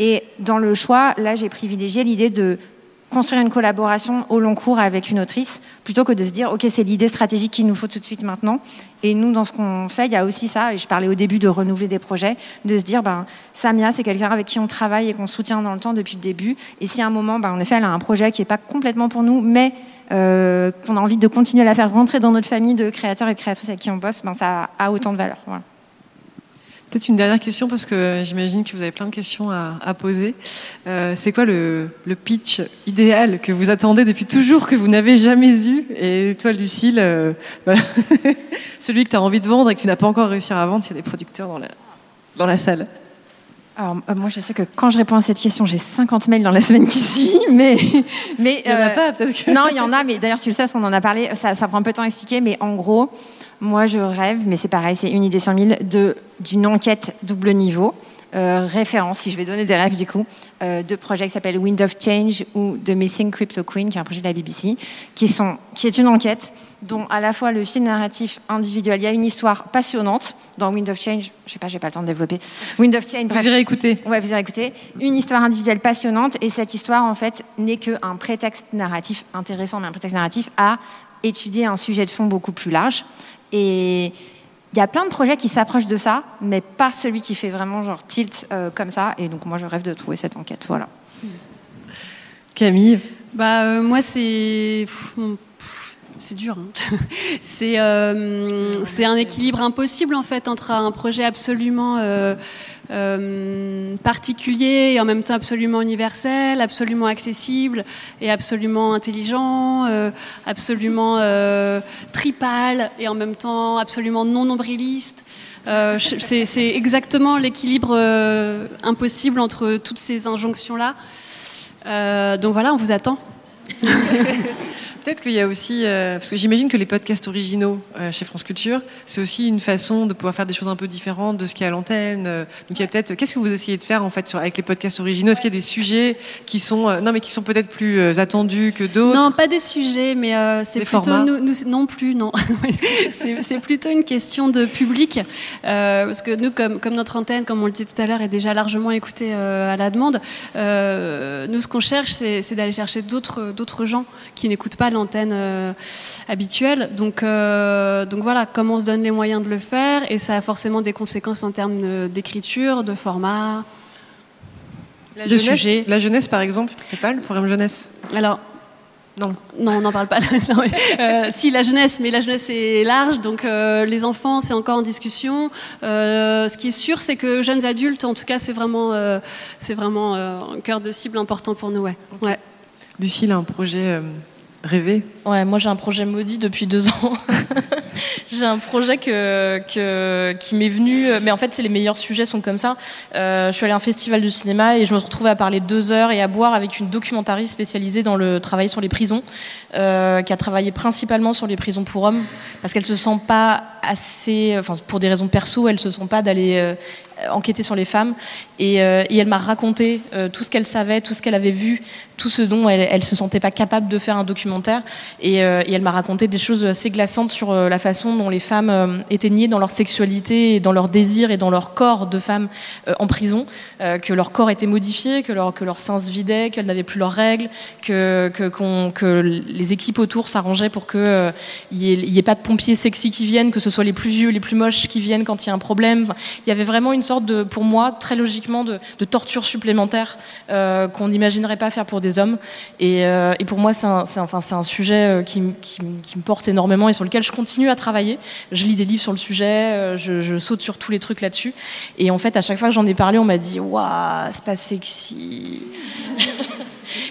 et dans le choix, là, j'ai privilégié l'idée de construire une collaboration au long cours avec une autrice, plutôt que de se dire, OK, c'est l'idée stratégique qu'il nous faut tout de suite maintenant. Et nous, dans ce qu'on fait, il y a aussi ça, et je parlais au début de renouveler des projets, de se dire, ben, Samia, c'est quelqu'un avec qui on travaille et qu'on soutient dans le temps depuis le début. Et si à un moment, ben, en effet, elle a un projet qui n'est pas complètement pour nous, mais euh, qu'on a envie de continuer à la faire rentrer dans notre famille de créateurs et de créatrices avec qui on bosse, ben, ça a autant de valeur. Voilà. Peut-être une dernière question, parce que j'imagine que vous avez plein de questions à, poser. Euh, c'est quoi le, pitch idéal que vous attendez depuis toujours, que vous n'avez jamais eu? Et toi, Lucille, euh, celui que tu as envie de vendre et que tu n'as pas encore réussi à vendre, il y a des producteurs dans la, dans la salle. Alors, euh, moi, je sais que quand je réponds à cette question, j'ai 50 mails dans la semaine qui suit, mais. mais il n'y en a pas, peut-être que... Non, il y en a, mais d'ailleurs, tu le sais, on en a parlé, ça, ça prend un peu de temps à expliquer, mais en gros, moi, je rêve, mais c'est pareil, c'est une idée 100 000, d'une enquête double niveau. Euh, référence, si je vais donner des rêves du coup, euh, de projets qui s'appellent Wind of Change ou The Missing Crypto Queen, qui est un projet de la BBC, qui, sont, qui est une enquête dont à la fois le fil narratif individuel, il y a une histoire passionnante dans Wind of Change, je sais pas, j'ai pas le temps de développer. Wind of Change, bref. Vous irez écouter. Ouais, vous irez écouter. Une histoire individuelle passionnante, et cette histoire, en fait, n'est qu'un prétexte narratif intéressant, mais un prétexte narratif à étudier un sujet de fond beaucoup plus large. Et il y a plein de projets qui s'approchent de ça, mais pas celui qui fait vraiment genre tilt euh, comme ça. Et donc moi, je rêve de trouver cette enquête. Voilà. Camille Bah euh, moi, c'est c'est dur. Hein. Euh, c'est un équilibre impossible en fait entre un projet absolument euh, euh, particulier et en même temps absolument universel, absolument accessible et absolument intelligent, absolument tripal et en même temps absolument non nombriliste. c'est exactement l'équilibre impossible entre toutes ces injonctions là. donc voilà, on vous attend. Peut-être qu'il y a aussi, euh, parce que j'imagine que les podcasts originaux euh, chez France Culture, c'est aussi une façon de pouvoir faire des choses un peu différentes de ce qu'il y a à l'antenne. Euh. donc il y a peut-être, qu'est-ce que vous essayez de faire en fait sur, avec les podcasts originaux? Est-ce qu'il y a des sujets qui sont, non mais qui sont peut-être plus attendus que d'autres? Non, pas des sujets, mais c'est plutôt nous, nous, non plus, non. c'est plutôt une question de public, parce que nous, comme, comme notre antenne, comme on le disait tout à l'heure, est déjà largement écoutée à la demande. nous, ce qu'on cherche, c'est d'aller chercher d'autres d'autres gens qui n'écoutent pas l'antenne euh, habituelle. Donc, euh, donc voilà, comment on se donne les moyens de le faire, et ça a forcément des conséquences en termes d'écriture, de format, la de sujet. La jeunesse, par exemple, c'est pas le programme jeunesse? Alors, non. Non, on n'en parle pas. Euh, si, la jeunesse, mais la jeunesse est large, donc les enfants, c'est encore en discussion. ce qui est sûr, c'est que jeunes adultes, en tout cas, c'est vraiment, c'est vraiment un cœur de cible important pour nous. Ouais. a un projet rêver Ouais, moi j'ai un projet maudit depuis deux ans. j'ai un projet que, que, qui m'est venu, mais en fait c'est les meilleurs sujets sont comme ça. Euh, je suis allée à un festival de cinéma et je me retrouvée à parler deux heures et à boire avec une documentariste spécialisée dans le travail sur les prisons, euh, qui a travaillé principalement sur les prisons pour hommes, parce qu'elle se sent pas assez, enfin pour des raisons perso, elle se sent pas d'aller euh, enquêter sur les femmes. Et, euh, elle m'a raconté euh, tout ce qu'elle savait, tout ce qu'elle avait vu, tout ce dont elle, elle se sentait pas capable de faire un documentaire. Et, euh, elle m'a raconté des choses assez glaçantes sur la façon dont les femmes étaient niées dans leur sexualité, et dans leur désir et dans leur corps de femmes en prison, que leur corps était modifié, que leur, que sein se vidait, qu'elles n'avaient plus leurs règles, que, que, que les équipes autour s'arrangeaient pour qu'il euh, n'y ait, il ait pas de pompiers sexy qui viennent, que ce soit les plus vieux, les plus moches qui viennent quand il y a un problème. Il y avait vraiment une sorte de, pour moi, très logiquement, de, de torture supplémentaire euh, qu'on n'imaginerait pas faire pour des hommes. Et, euh, et pour moi, c'est un, enfin, un sujet euh, qui, qui, me porte énormément et sur lequel je continue à travailler. Je lis des livres sur le sujet, je, je saute sur tous les trucs là-dessus. Et en fait, à chaque fois que j'en ai parlé, on m'a dit Waouh, c'est pas sexy.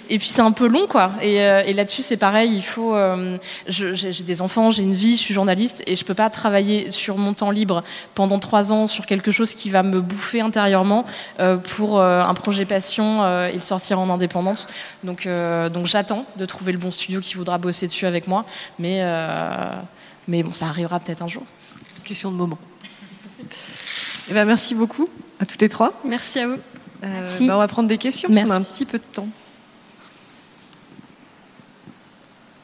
Et puis c'est un peu long, quoi. Et, euh, et là-dessus, c'est pareil. Il faut. euh, j'ai des enfants, j'ai une vie, je suis journaliste, et je peux pas travailler sur mon temps libre pendant trois ans sur quelque chose qui va me bouffer intérieurement euh, pour euh, un projet passion euh, et le sortir en indépendante. Donc, euh, donc j'attends de trouver le bon studio qui voudra bosser dessus avec moi, mais euh, mais bon, ça arrivera peut-être un jour. Question de moment. Eh ben, merci beaucoup à toutes les trois. Merci à vous. Euh, Merci. bah, on va prendre des questions parce qu'on a un petit peu de temps.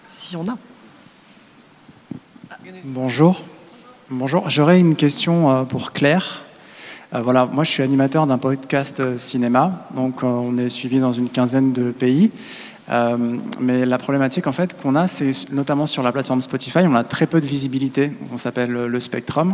Si on a. Bonjour. Bonjour. J'aurais une question euh, pour Claire. Euh, voilà, moi je suis animateur d'un podcast euh, cinéma, donc on est suivi dans une quinzaine de pays. Mais la problématique en fait qu'on a, c'est notamment sur la plateforme Spotify, on a très peu de visibilité. On s'appelle le Spectrum.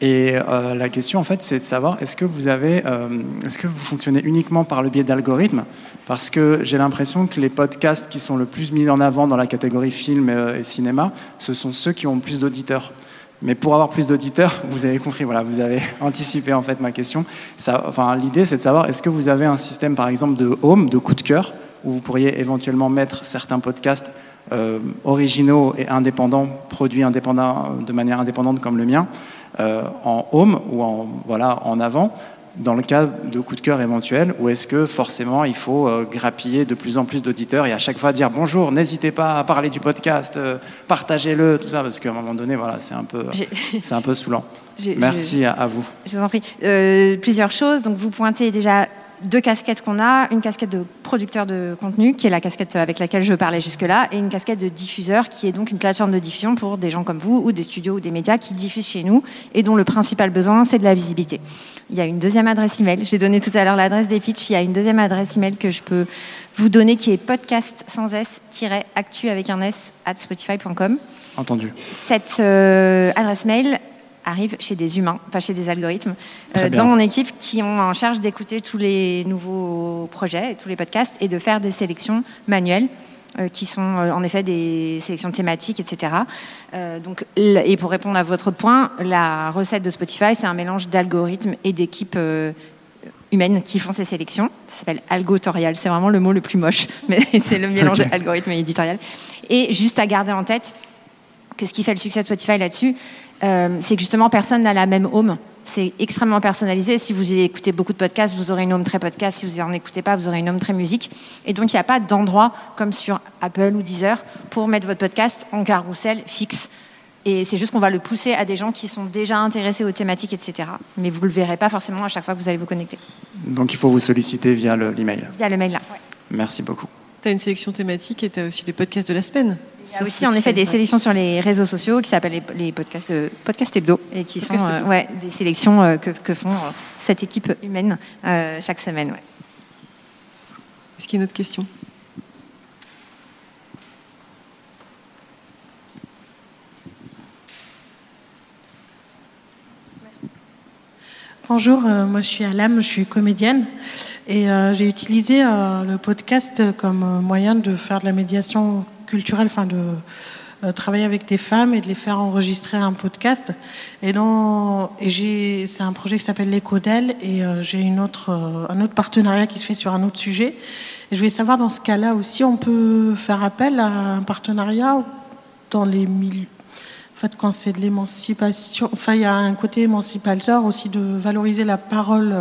Et euh, la question en fait, c'est de savoir est-ce que vous avez, euh, est-ce que vous fonctionnez uniquement par le biais d'algorithmes? Parce que j'ai l'impression que les podcasts qui sont le plus mis en avant dans la catégorie film euh, et cinéma, ce sont ceux qui ont plus d'auditeurs. Mais pour avoir plus d'auditeurs, vous avez compris, voilà, vous avez anticipé en fait ma question. Enfin, l'idée, c'est de savoir est-ce que vous avez un système, par exemple, de home, de coup de cœur, où vous pourriez éventuellement mettre certains podcasts originaux et indépendants, produits indépendants de manière indépendante comme le mien, en home ou en voilà en avant, dans le cas de coup de cœur éventuels, ou est-ce que forcément il faut euh, grappiller de plus en plus d'auditeurs et à chaque fois dire bonjour, n'hésitez pas à parler du podcast, euh, partagez-le, tout ça, parce qu'à un moment donné, voilà, c'est un peu, c'est un peu saoulant. Merci à, à vous. Je vous en prie. Euh, plusieurs choses. Donc, vous pointez déjà deux casquettes qu'on a. Une casquette de producteur de contenu, qui est la casquette avec laquelle je parlais jusque-là, et une casquette de diffuseur, qui est donc une plateforme de diffusion pour des gens comme vous, ou des studios ou des médias qui diffusent chez nous, et dont le principal besoin, c'est de la visibilité. Il y a une deuxième adresse email. J'ai donné tout à l'heure l'adresse des pitchs. Il y a une deuxième adresse email que je peux vous donner, qui est podcast sans s-actu avec un s at spotify.com. Entendu. Cette euh, adresse mail arrive chez des humains, pas chez des algorithmes, euh, dans mon équipe qui ont en charge d'écouter tous les nouveaux projets, tous les podcasts et de faire des sélections manuelles. euh, qui sont euh, en effet des sélections thématiques, etc. Euh, donc, et pour répondre à votre point, la recette de Spotify, c'est un mélange d'algorithmes et d'équipes humaines qui font ces sélections. Ça s'appelle algotorial. C'est vraiment le mot le plus moche, mais c'est le mélange Ok. d'algorithme et éditorial. Et juste à garder en tête que ce qui fait le succès de Spotify là-dessus, euh, c'est que justement personne n'a la même home. C'est extrêmement personnalisé. Si vous écoutez beaucoup de podcasts, vous aurez une home très podcast. Si vous n'en écoutez pas, vous aurez une home très musique. Et donc, il n'y a pas d'endroit comme sur Apple ou Deezer pour mettre votre podcast en carrousel fixe. Et c'est juste qu'on va le pousser à des gens qui sont déjà intéressés aux thématiques, etc. Mais vous ne le verrez pas forcément à chaque fois que vous allez vous connecter. Donc il faut vous solliciter via le- l'email. Via le mail là. Merci beaucoup. Tu as une sélection thématique et tu as aussi les podcasts de la semaine. Il y a aussi en effet des sélections sur les réseaux sociaux qui s'appellent les, les podcasts, euh, podcasts hebdo et qui Podcast sont euh, ouais, des sélections euh, que, que font euh, cette équipe humaine euh, chaque semaine. ouais. Est-ce qu'il y a une autre question? Bonjour, euh, moi je suis Alam, je suis comédienne et euh, j'ai utilisé euh, le podcast comme euh, moyen de faire de la médiation culturelle, enfin de travailler avec des femmes et de les faire enregistrer un podcast. Et, dans, et c'est un projet qui s'appelle l'Écodel et euh, j'ai une un autre partenariat qui se fait sur un autre sujet. Et je voulais savoir dans ce cas-là aussi, on peut faire appel à un partenariat dans les milieux. En fait, quand c'est de l'émancipation, enfin, il y a un côté émancipateur aussi de valoriser la parole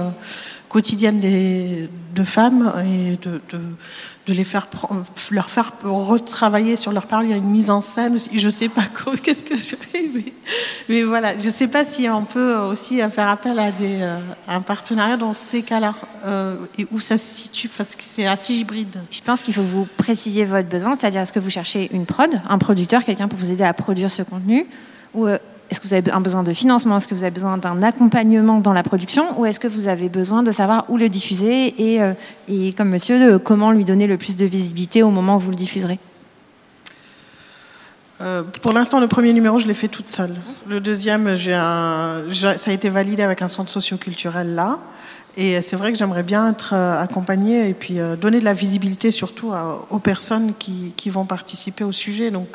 quotidienne des, de femmes et de, de, les faire, leur faire retravailler sur leur parole. Il y a une mise en scène aussi. Je sais pas qu'est-ce que je fais, mais, mais, voilà. Je sais pas si on peut aussi faire appel à, des, euh, un partenariat dans ces cas-là, euh, et où ça se situe, parce que c'est assez hybride. Je pense qu'il faut vous précisiez votre besoin, c'est-à-dire est-ce que vous cherchez une prod, un producteur, quelqu'un pour vous aider à produire ce contenu, ou euh, est-ce que vous avez un besoin de financement? Est-ce que vous avez besoin d'un accompagnement dans la production? Ou est-ce que vous avez besoin de savoir où le diffuser? Et, euh, et comme monsieur, de comment lui donner le plus de visibilité au moment où vous le diffuserez? Euh, pour l'instant, le premier numéro, je l'ai fait toute seule. Le deuxième, ça a été validé avec un centre socioculturel là. Et c'est vrai que j'aimerais bien être euh, accompagnée et puis euh, donner de la visibilité surtout aux personnes qui, qui, vont participer au sujet. Donc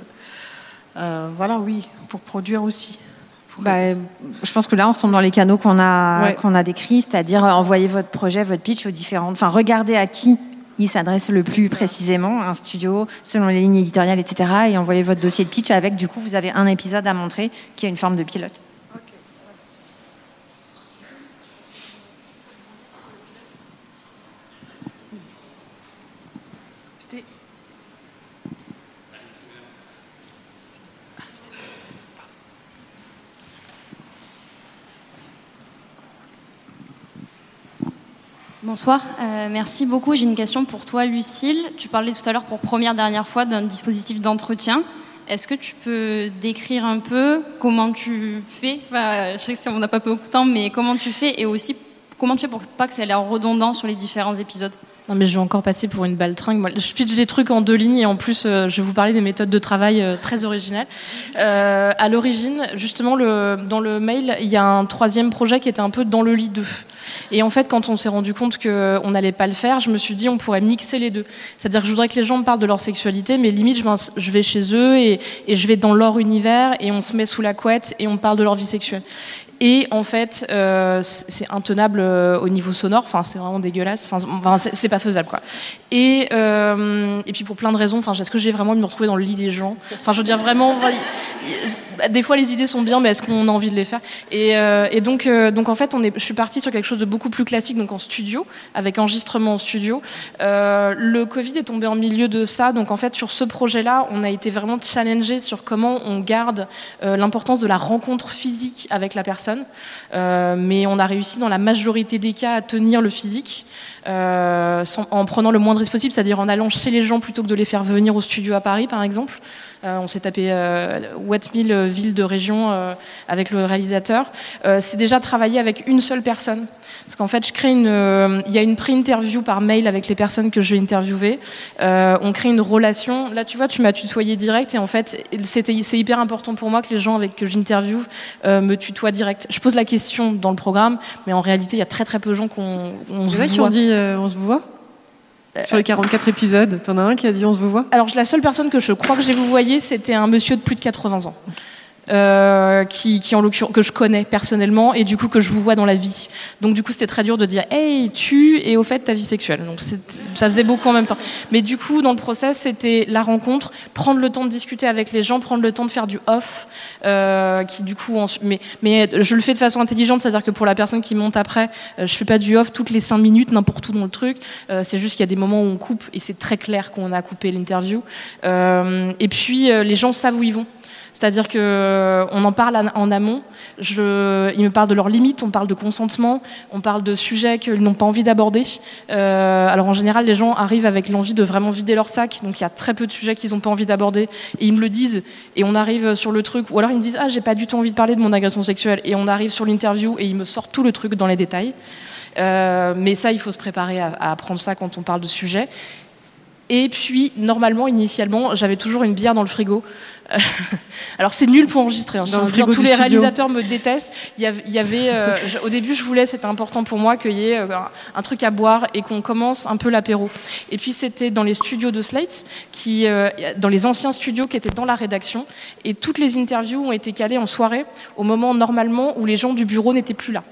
euh, voilà, oui, pour produire aussi. Bah, je pense que là, on retombe dans les canaux qu'on a, ouais. qu'on a décrits, c'est-à-dire envoyer votre projet, votre pitch aux différentes. Enfin, regardez à qui il s'adresse le plus précisément, un studio, selon les lignes éditoriales, etc. Et envoyez votre dossier de pitch avec, du coup, vous avez un épisode à montrer qui a une forme de pilote. Bonsoir, euh, merci beaucoup. J'ai une question pour toi, Lucille. Tu parlais tout à l'heure pour première dernière fois d'un dispositif d'entretien. Est-ce que tu peux décrire un peu comment tu fais? Je sais que on n'a pas beaucoup de temps, mais comment tu fais et aussi comment tu fais pour pas que ça ait l'air redondant sur les différents épisodes? Non mais je vais encore passer pour une baltringue. Je pitch des trucs en deux lignes et en plus euh, je vais vous parler des méthodes de travail euh, très originales. Euh, à l'origine, justement, dans le mail, il y a un troisième projet qui était un peu dans le lit 2. Et en fait, quand on s'est rendu compte qu'on n'allait pas le faire, je me suis dit on pourrait mixer les deux. C'est-à-dire que je voudrais que les gens me parlent de leur sexualité, mais limite je, vais chez eux et je vais dans leur univers et on se met sous la couette et on parle de leur vie sexuelle. Et en fait, euh, c'est intenable euh, au niveau sonore. Enfin, c'est vraiment dégueulasse. Enfin, c'est pas faisable, quoi. Et, euh, et puis pour plein de raisons. Enfin, est-ce que j'ai vraiment envie de me retrouver dans le lit des gens? Enfin, je veux dire vraiment. Des fois, les idées sont bien, mais est-ce qu'on a envie de les faire? Et, euh, euh, donc en fait, je suis partie sur quelque chose de beaucoup plus classique, donc en studio, avec enregistrement en studio. Euh, le Covid est tombé en milieu de ça, donc en fait, sur ce projet-là, on a été vraiment challengé sur comment on garde l'importance de la rencontre physique avec la personne, mais on a réussi dans la majorité des cas à tenir le physique. En prenant le moindre risque possible, c'est-à-dire en allant chez les gens plutôt que de les faire venir au studio à Paris, par exemple. Euh, on s'est tapé euh, 8000 villes de région euh, avec le réalisateur. Euh, c'est déjà travailler avec une seule personne. Parce qu'en fait, je crée une, euh, il y a une pré-interview par mail avec les personnes que je vais interviewer. on crée une relation. Là, tu vois, tu m'as tutoyé direct et en fait, c'était, c'est hyper important pour moi que les gens avec que j'interviewe me tutoient direct. Je pose la question dans le programme, mais en réalité, il y a très très peu de gens qu'on on se voit. qui ont dit euh, on se voit sur les 44 épisodes, t'en as un qui a dit on se vous voit? Alors la seule personne que je crois que j'ai vous voyé, c'était un monsieur de plus de 80 ans. Euh, qui, en que je connais personnellement et du coup que je vous vois dans la vie. Donc du coup c'était très dur de dire hey tu et au fait ta vie sexuelle. Donc ça faisait beaucoup en même temps. Mais du coup dans le process c'était la rencontre, prendre le temps de discuter avec les gens, prendre le temps de faire du off, euh, qui du coup mais mais je le fais de façon intelligente, c'est-à-dire que pour la personne qui monte après, euh, je fais pas du off toutes les cinq minutes n'importe où dans le truc. C'est juste qu'il y a des moments où on coupe et c'est très clair qu'on a coupé l'interview. Et puis les gens savent où ils vont. C'est-à-dire que euh, on en parle en amont. Ils me parlent de leurs limites, on parle de consentement, on parle de sujets qu'ils n'ont pas envie d'aborder. Euh, alors en général, les gens arrivent avec l'envie de vraiment vider leur sac, donc il y a très peu de sujets qu'ils n'ont pas envie d'aborder, et ils me le disent. Et on arrive sur le truc, ou alors ils me disent ah j'ai pas du tout envie de parler de mon agression sexuelle, et on arrive sur l'interview et ils me sortent tout le truc dans les détails. Euh, mais ça, il faut se préparer à, à apprendre ça quand on parle de sujets. Et puis, normalement, initialement, j'avais toujours une bière dans le frigo. Alors c'est nul pour enregistrer. Hein. Dans le dire, tous les studio. réalisateurs me détestent. Il y avait, euh, au début, je voulais, c'était important pour moi qu'il y ait euh, un, un truc à boire et qu'on commence un peu l'apéro. Et puis c'était dans les studios de Slate, qui, euh, dans les anciens studios qui étaient dans la rédaction, et toutes les interviews ont été calées en soirée, au moment normalement où les gens du bureau n'étaient plus là.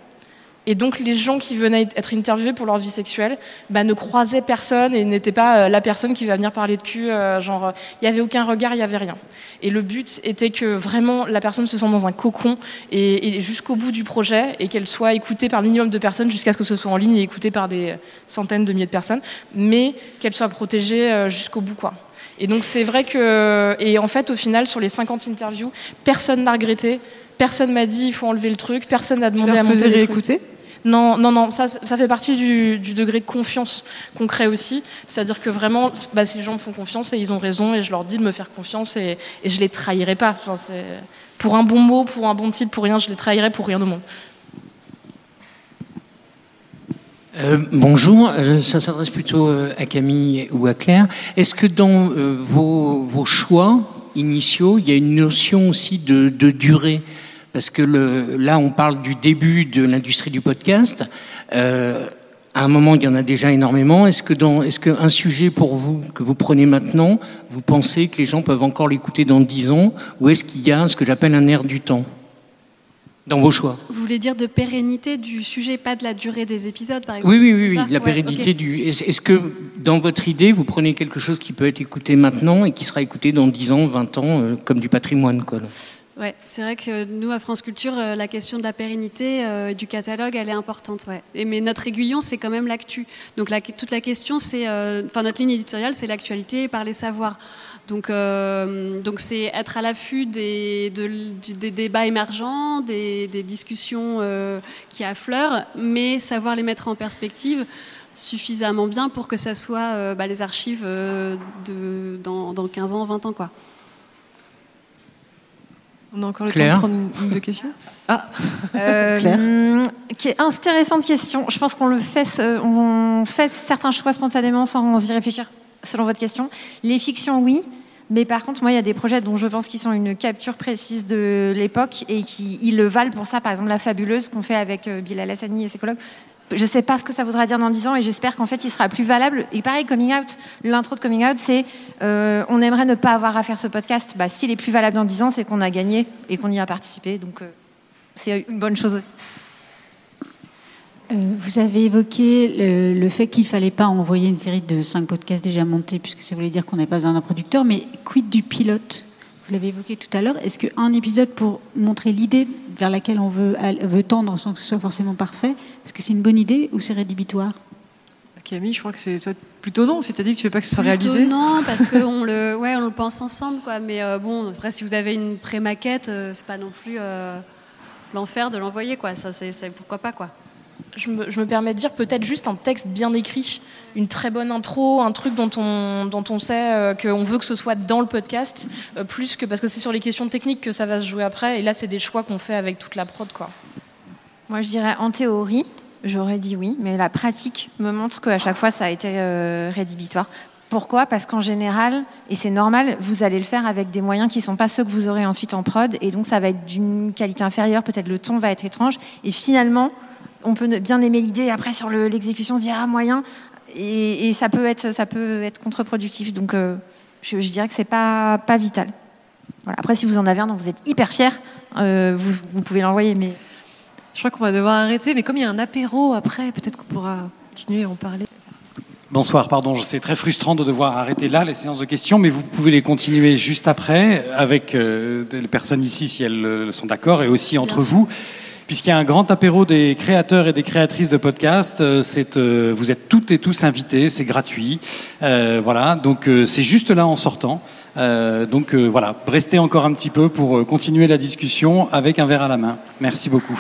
Et donc les gens qui venaient être interviewés pour leur vie sexuelle bah, ne croisaient personne et n'étaient pas euh, la personne qui va venir parler de cul. euh, genre, il n'y avait aucun regard, il n'y avait rien. Et le but était que vraiment la personne se sente dans un cocon et, et jusqu'au bout du projet et qu'elle soit écoutée par un minimum de personnes jusqu'à ce que ce soit en ligne et écoutée par des centaines de milliers de personnes, mais qu'elle soit protégée euh, jusqu'au bout. quoi. Et donc c'est vrai que... Et en fait, au final, sur les 50 interviews, personne n'a regretté. Personne m'a dit il faut enlever le truc, personne n'a demandé leur à monter les trucs. Non, non, non, ça, ça fait partie du, degré de confiance qu'on crée aussi. C'est-à-dire que vraiment, bah, les gens me font confiance et ils ont raison et je leur dis de me faire confiance et, et je les trahirai pas. Pour un bon mot, pour un bon titre, pour rien, je les trahirai pour rien au monde. Euh, bonjour, euh, ça s'adresse plutôt euh, à Camille ou à Claire. Est-ce que dans vos, vos choix initiaux, il y a une notion aussi de durée Parce que le, là, on parle du début de l'industrie du podcast. Euh, à un moment, il y en a déjà énormément. Est-ce que dans, est-ce qu'un sujet pour vous que vous prenez maintenant, vous pensez que les gens peuvent encore l'écouter dans 10 ans, ou est-ce qu'il y a ce que j'appelle un air du temps dans vos choix? Vous voulez dire de pérennité du sujet, pas de la durée des épisodes, par exemple Oui, oui, oui, la Ouais, pérennité du. Est-ce que dans votre idée, vous prenez quelque chose qui peut être écouté maintenant et qui sera écouté dans 10 ans, 20 ans, euh, comme du patrimoine, quoi Ouais, c'est vrai que nous, à France Culture, euh, la question de la pérennité euh, du catalogue, elle est importante. Ouais. Mais notre aiguillon, c'est quand même l'actu. Donc toute la question, c'est, euh, enfin notre ligne éditoriale, c'est l'actualité par les savoirs. Donc donc c'est être à l'affût des, débats émergents, des, discussions qui affleurent, mais savoir les mettre en perspective suffisamment bien pour que ça soit bah, les archives dans, dans 15 ans, 20 ans, quoi. On a encore le Claire temps de prendre une, une deux questions Ah Euh, Claire hum, qui est intéressante question. Je pense qu'on le fait, ce- on fait certains choix spontanément sans y réfléchir. Selon votre question, les fictions, oui. Mais par contre, moi, il y a des projets dont je pense qu'ils sont une capture précise de l'époque et qui ils le valent pour ça. Par exemple, La Fabuleuse qu'on fait avec euh, Bilal Hassani et ses collègues. Je ne sais pas ce que ça voudra dire dans 10 ans et j'espère qu'en fait, il sera plus valable. Et pareil, Coming Out, l'intro de Coming Out, c'est euh, on aimerait ne pas avoir à faire ce podcast. Bah, S'il est plus valable dans 10 ans, c'est qu'on a gagné et qu'on y a participé. Donc, euh, c'est une bonne chose aussi. Euh, vous avez évoqué le, le fait qu'il ne fallait pas envoyer une série de cinq podcasts déjà montés, puisque ça voulait dire qu'on n'avait pas besoin d'un producteur, mais quid du pilote? Vous l'avez évoqué tout à l'heure. Est-ce qu'un épisode pour montrer l'idée vers laquelle on veut, tendre sans que ce soit forcément parfait, est-ce que c'est une bonne idée ou c'est rédhibitoire? Camille, je crois que c'est plutôt non. Si tu as dit que tu ne veux pas que ce soit Plutôt réalisé? Non, parce qu'on le, ouais, on le pense ensemble, quoi. Mais euh, bon, après, si vous avez une pré-maquette, euh, c'est pas non plus euh, l'enfer de l'envoyer, quoi. Ça, c'est- pourquoi pas, quoi. Je me, permets de dire peut-être juste un texte bien écrit, une très bonne intro, un truc dont on, dont on sait euh, qu'on veut que ce soit dans le podcast, euh, plus que parce que c'est sur les questions techniques que ça va se jouer après. Et là, c'est des choix qu'on fait avec toute la prod, quoi. Moi, je dirais en théorie, j'aurais dit oui, mais la pratique me montre qu'à chaque fois, ça a été euh, rédhibitoire. Pourquoi? Parce qu'en général, et c'est normal, vous allez le faire avec des moyens qui ne sont pas ceux que vous aurez ensuite en prod, et donc ça va être d'une qualité inférieure, peut-être le ton va être étrange, et finalement, on peut bien aimer l'idée, et après sur le- l'exécution, on se dit ah moyen, et, et ça peut être ça peut être contre-productif. Donc, euh, je, je dirais que c'est pas pas vital. Voilà. Après, si vous en avez un dont vous êtes hyper fier, euh, vous, vous pouvez l'envoyer, mais Je crois qu'on va devoir arrêter, mais comme il y a un apéro après, peut-être qu'on pourra continuer à en parler. Bonsoir, pardon, c'est très frustrant de devoir arrêter là les séances de questions, mais vous pouvez les continuer juste après avec euh, les personnes ici si elles euh, sont d'accord et aussi entre vous. Puisqu'il y a un grand apéro des créateurs et des créatrices de podcasts, euh, euh, vous êtes toutes et tous invités, c'est gratuit. Euh, voilà, donc euh, c'est juste là en sortant. Donc voilà, restez encore un petit peu pour continuer la discussion avec un verre à la main. Merci beaucoup.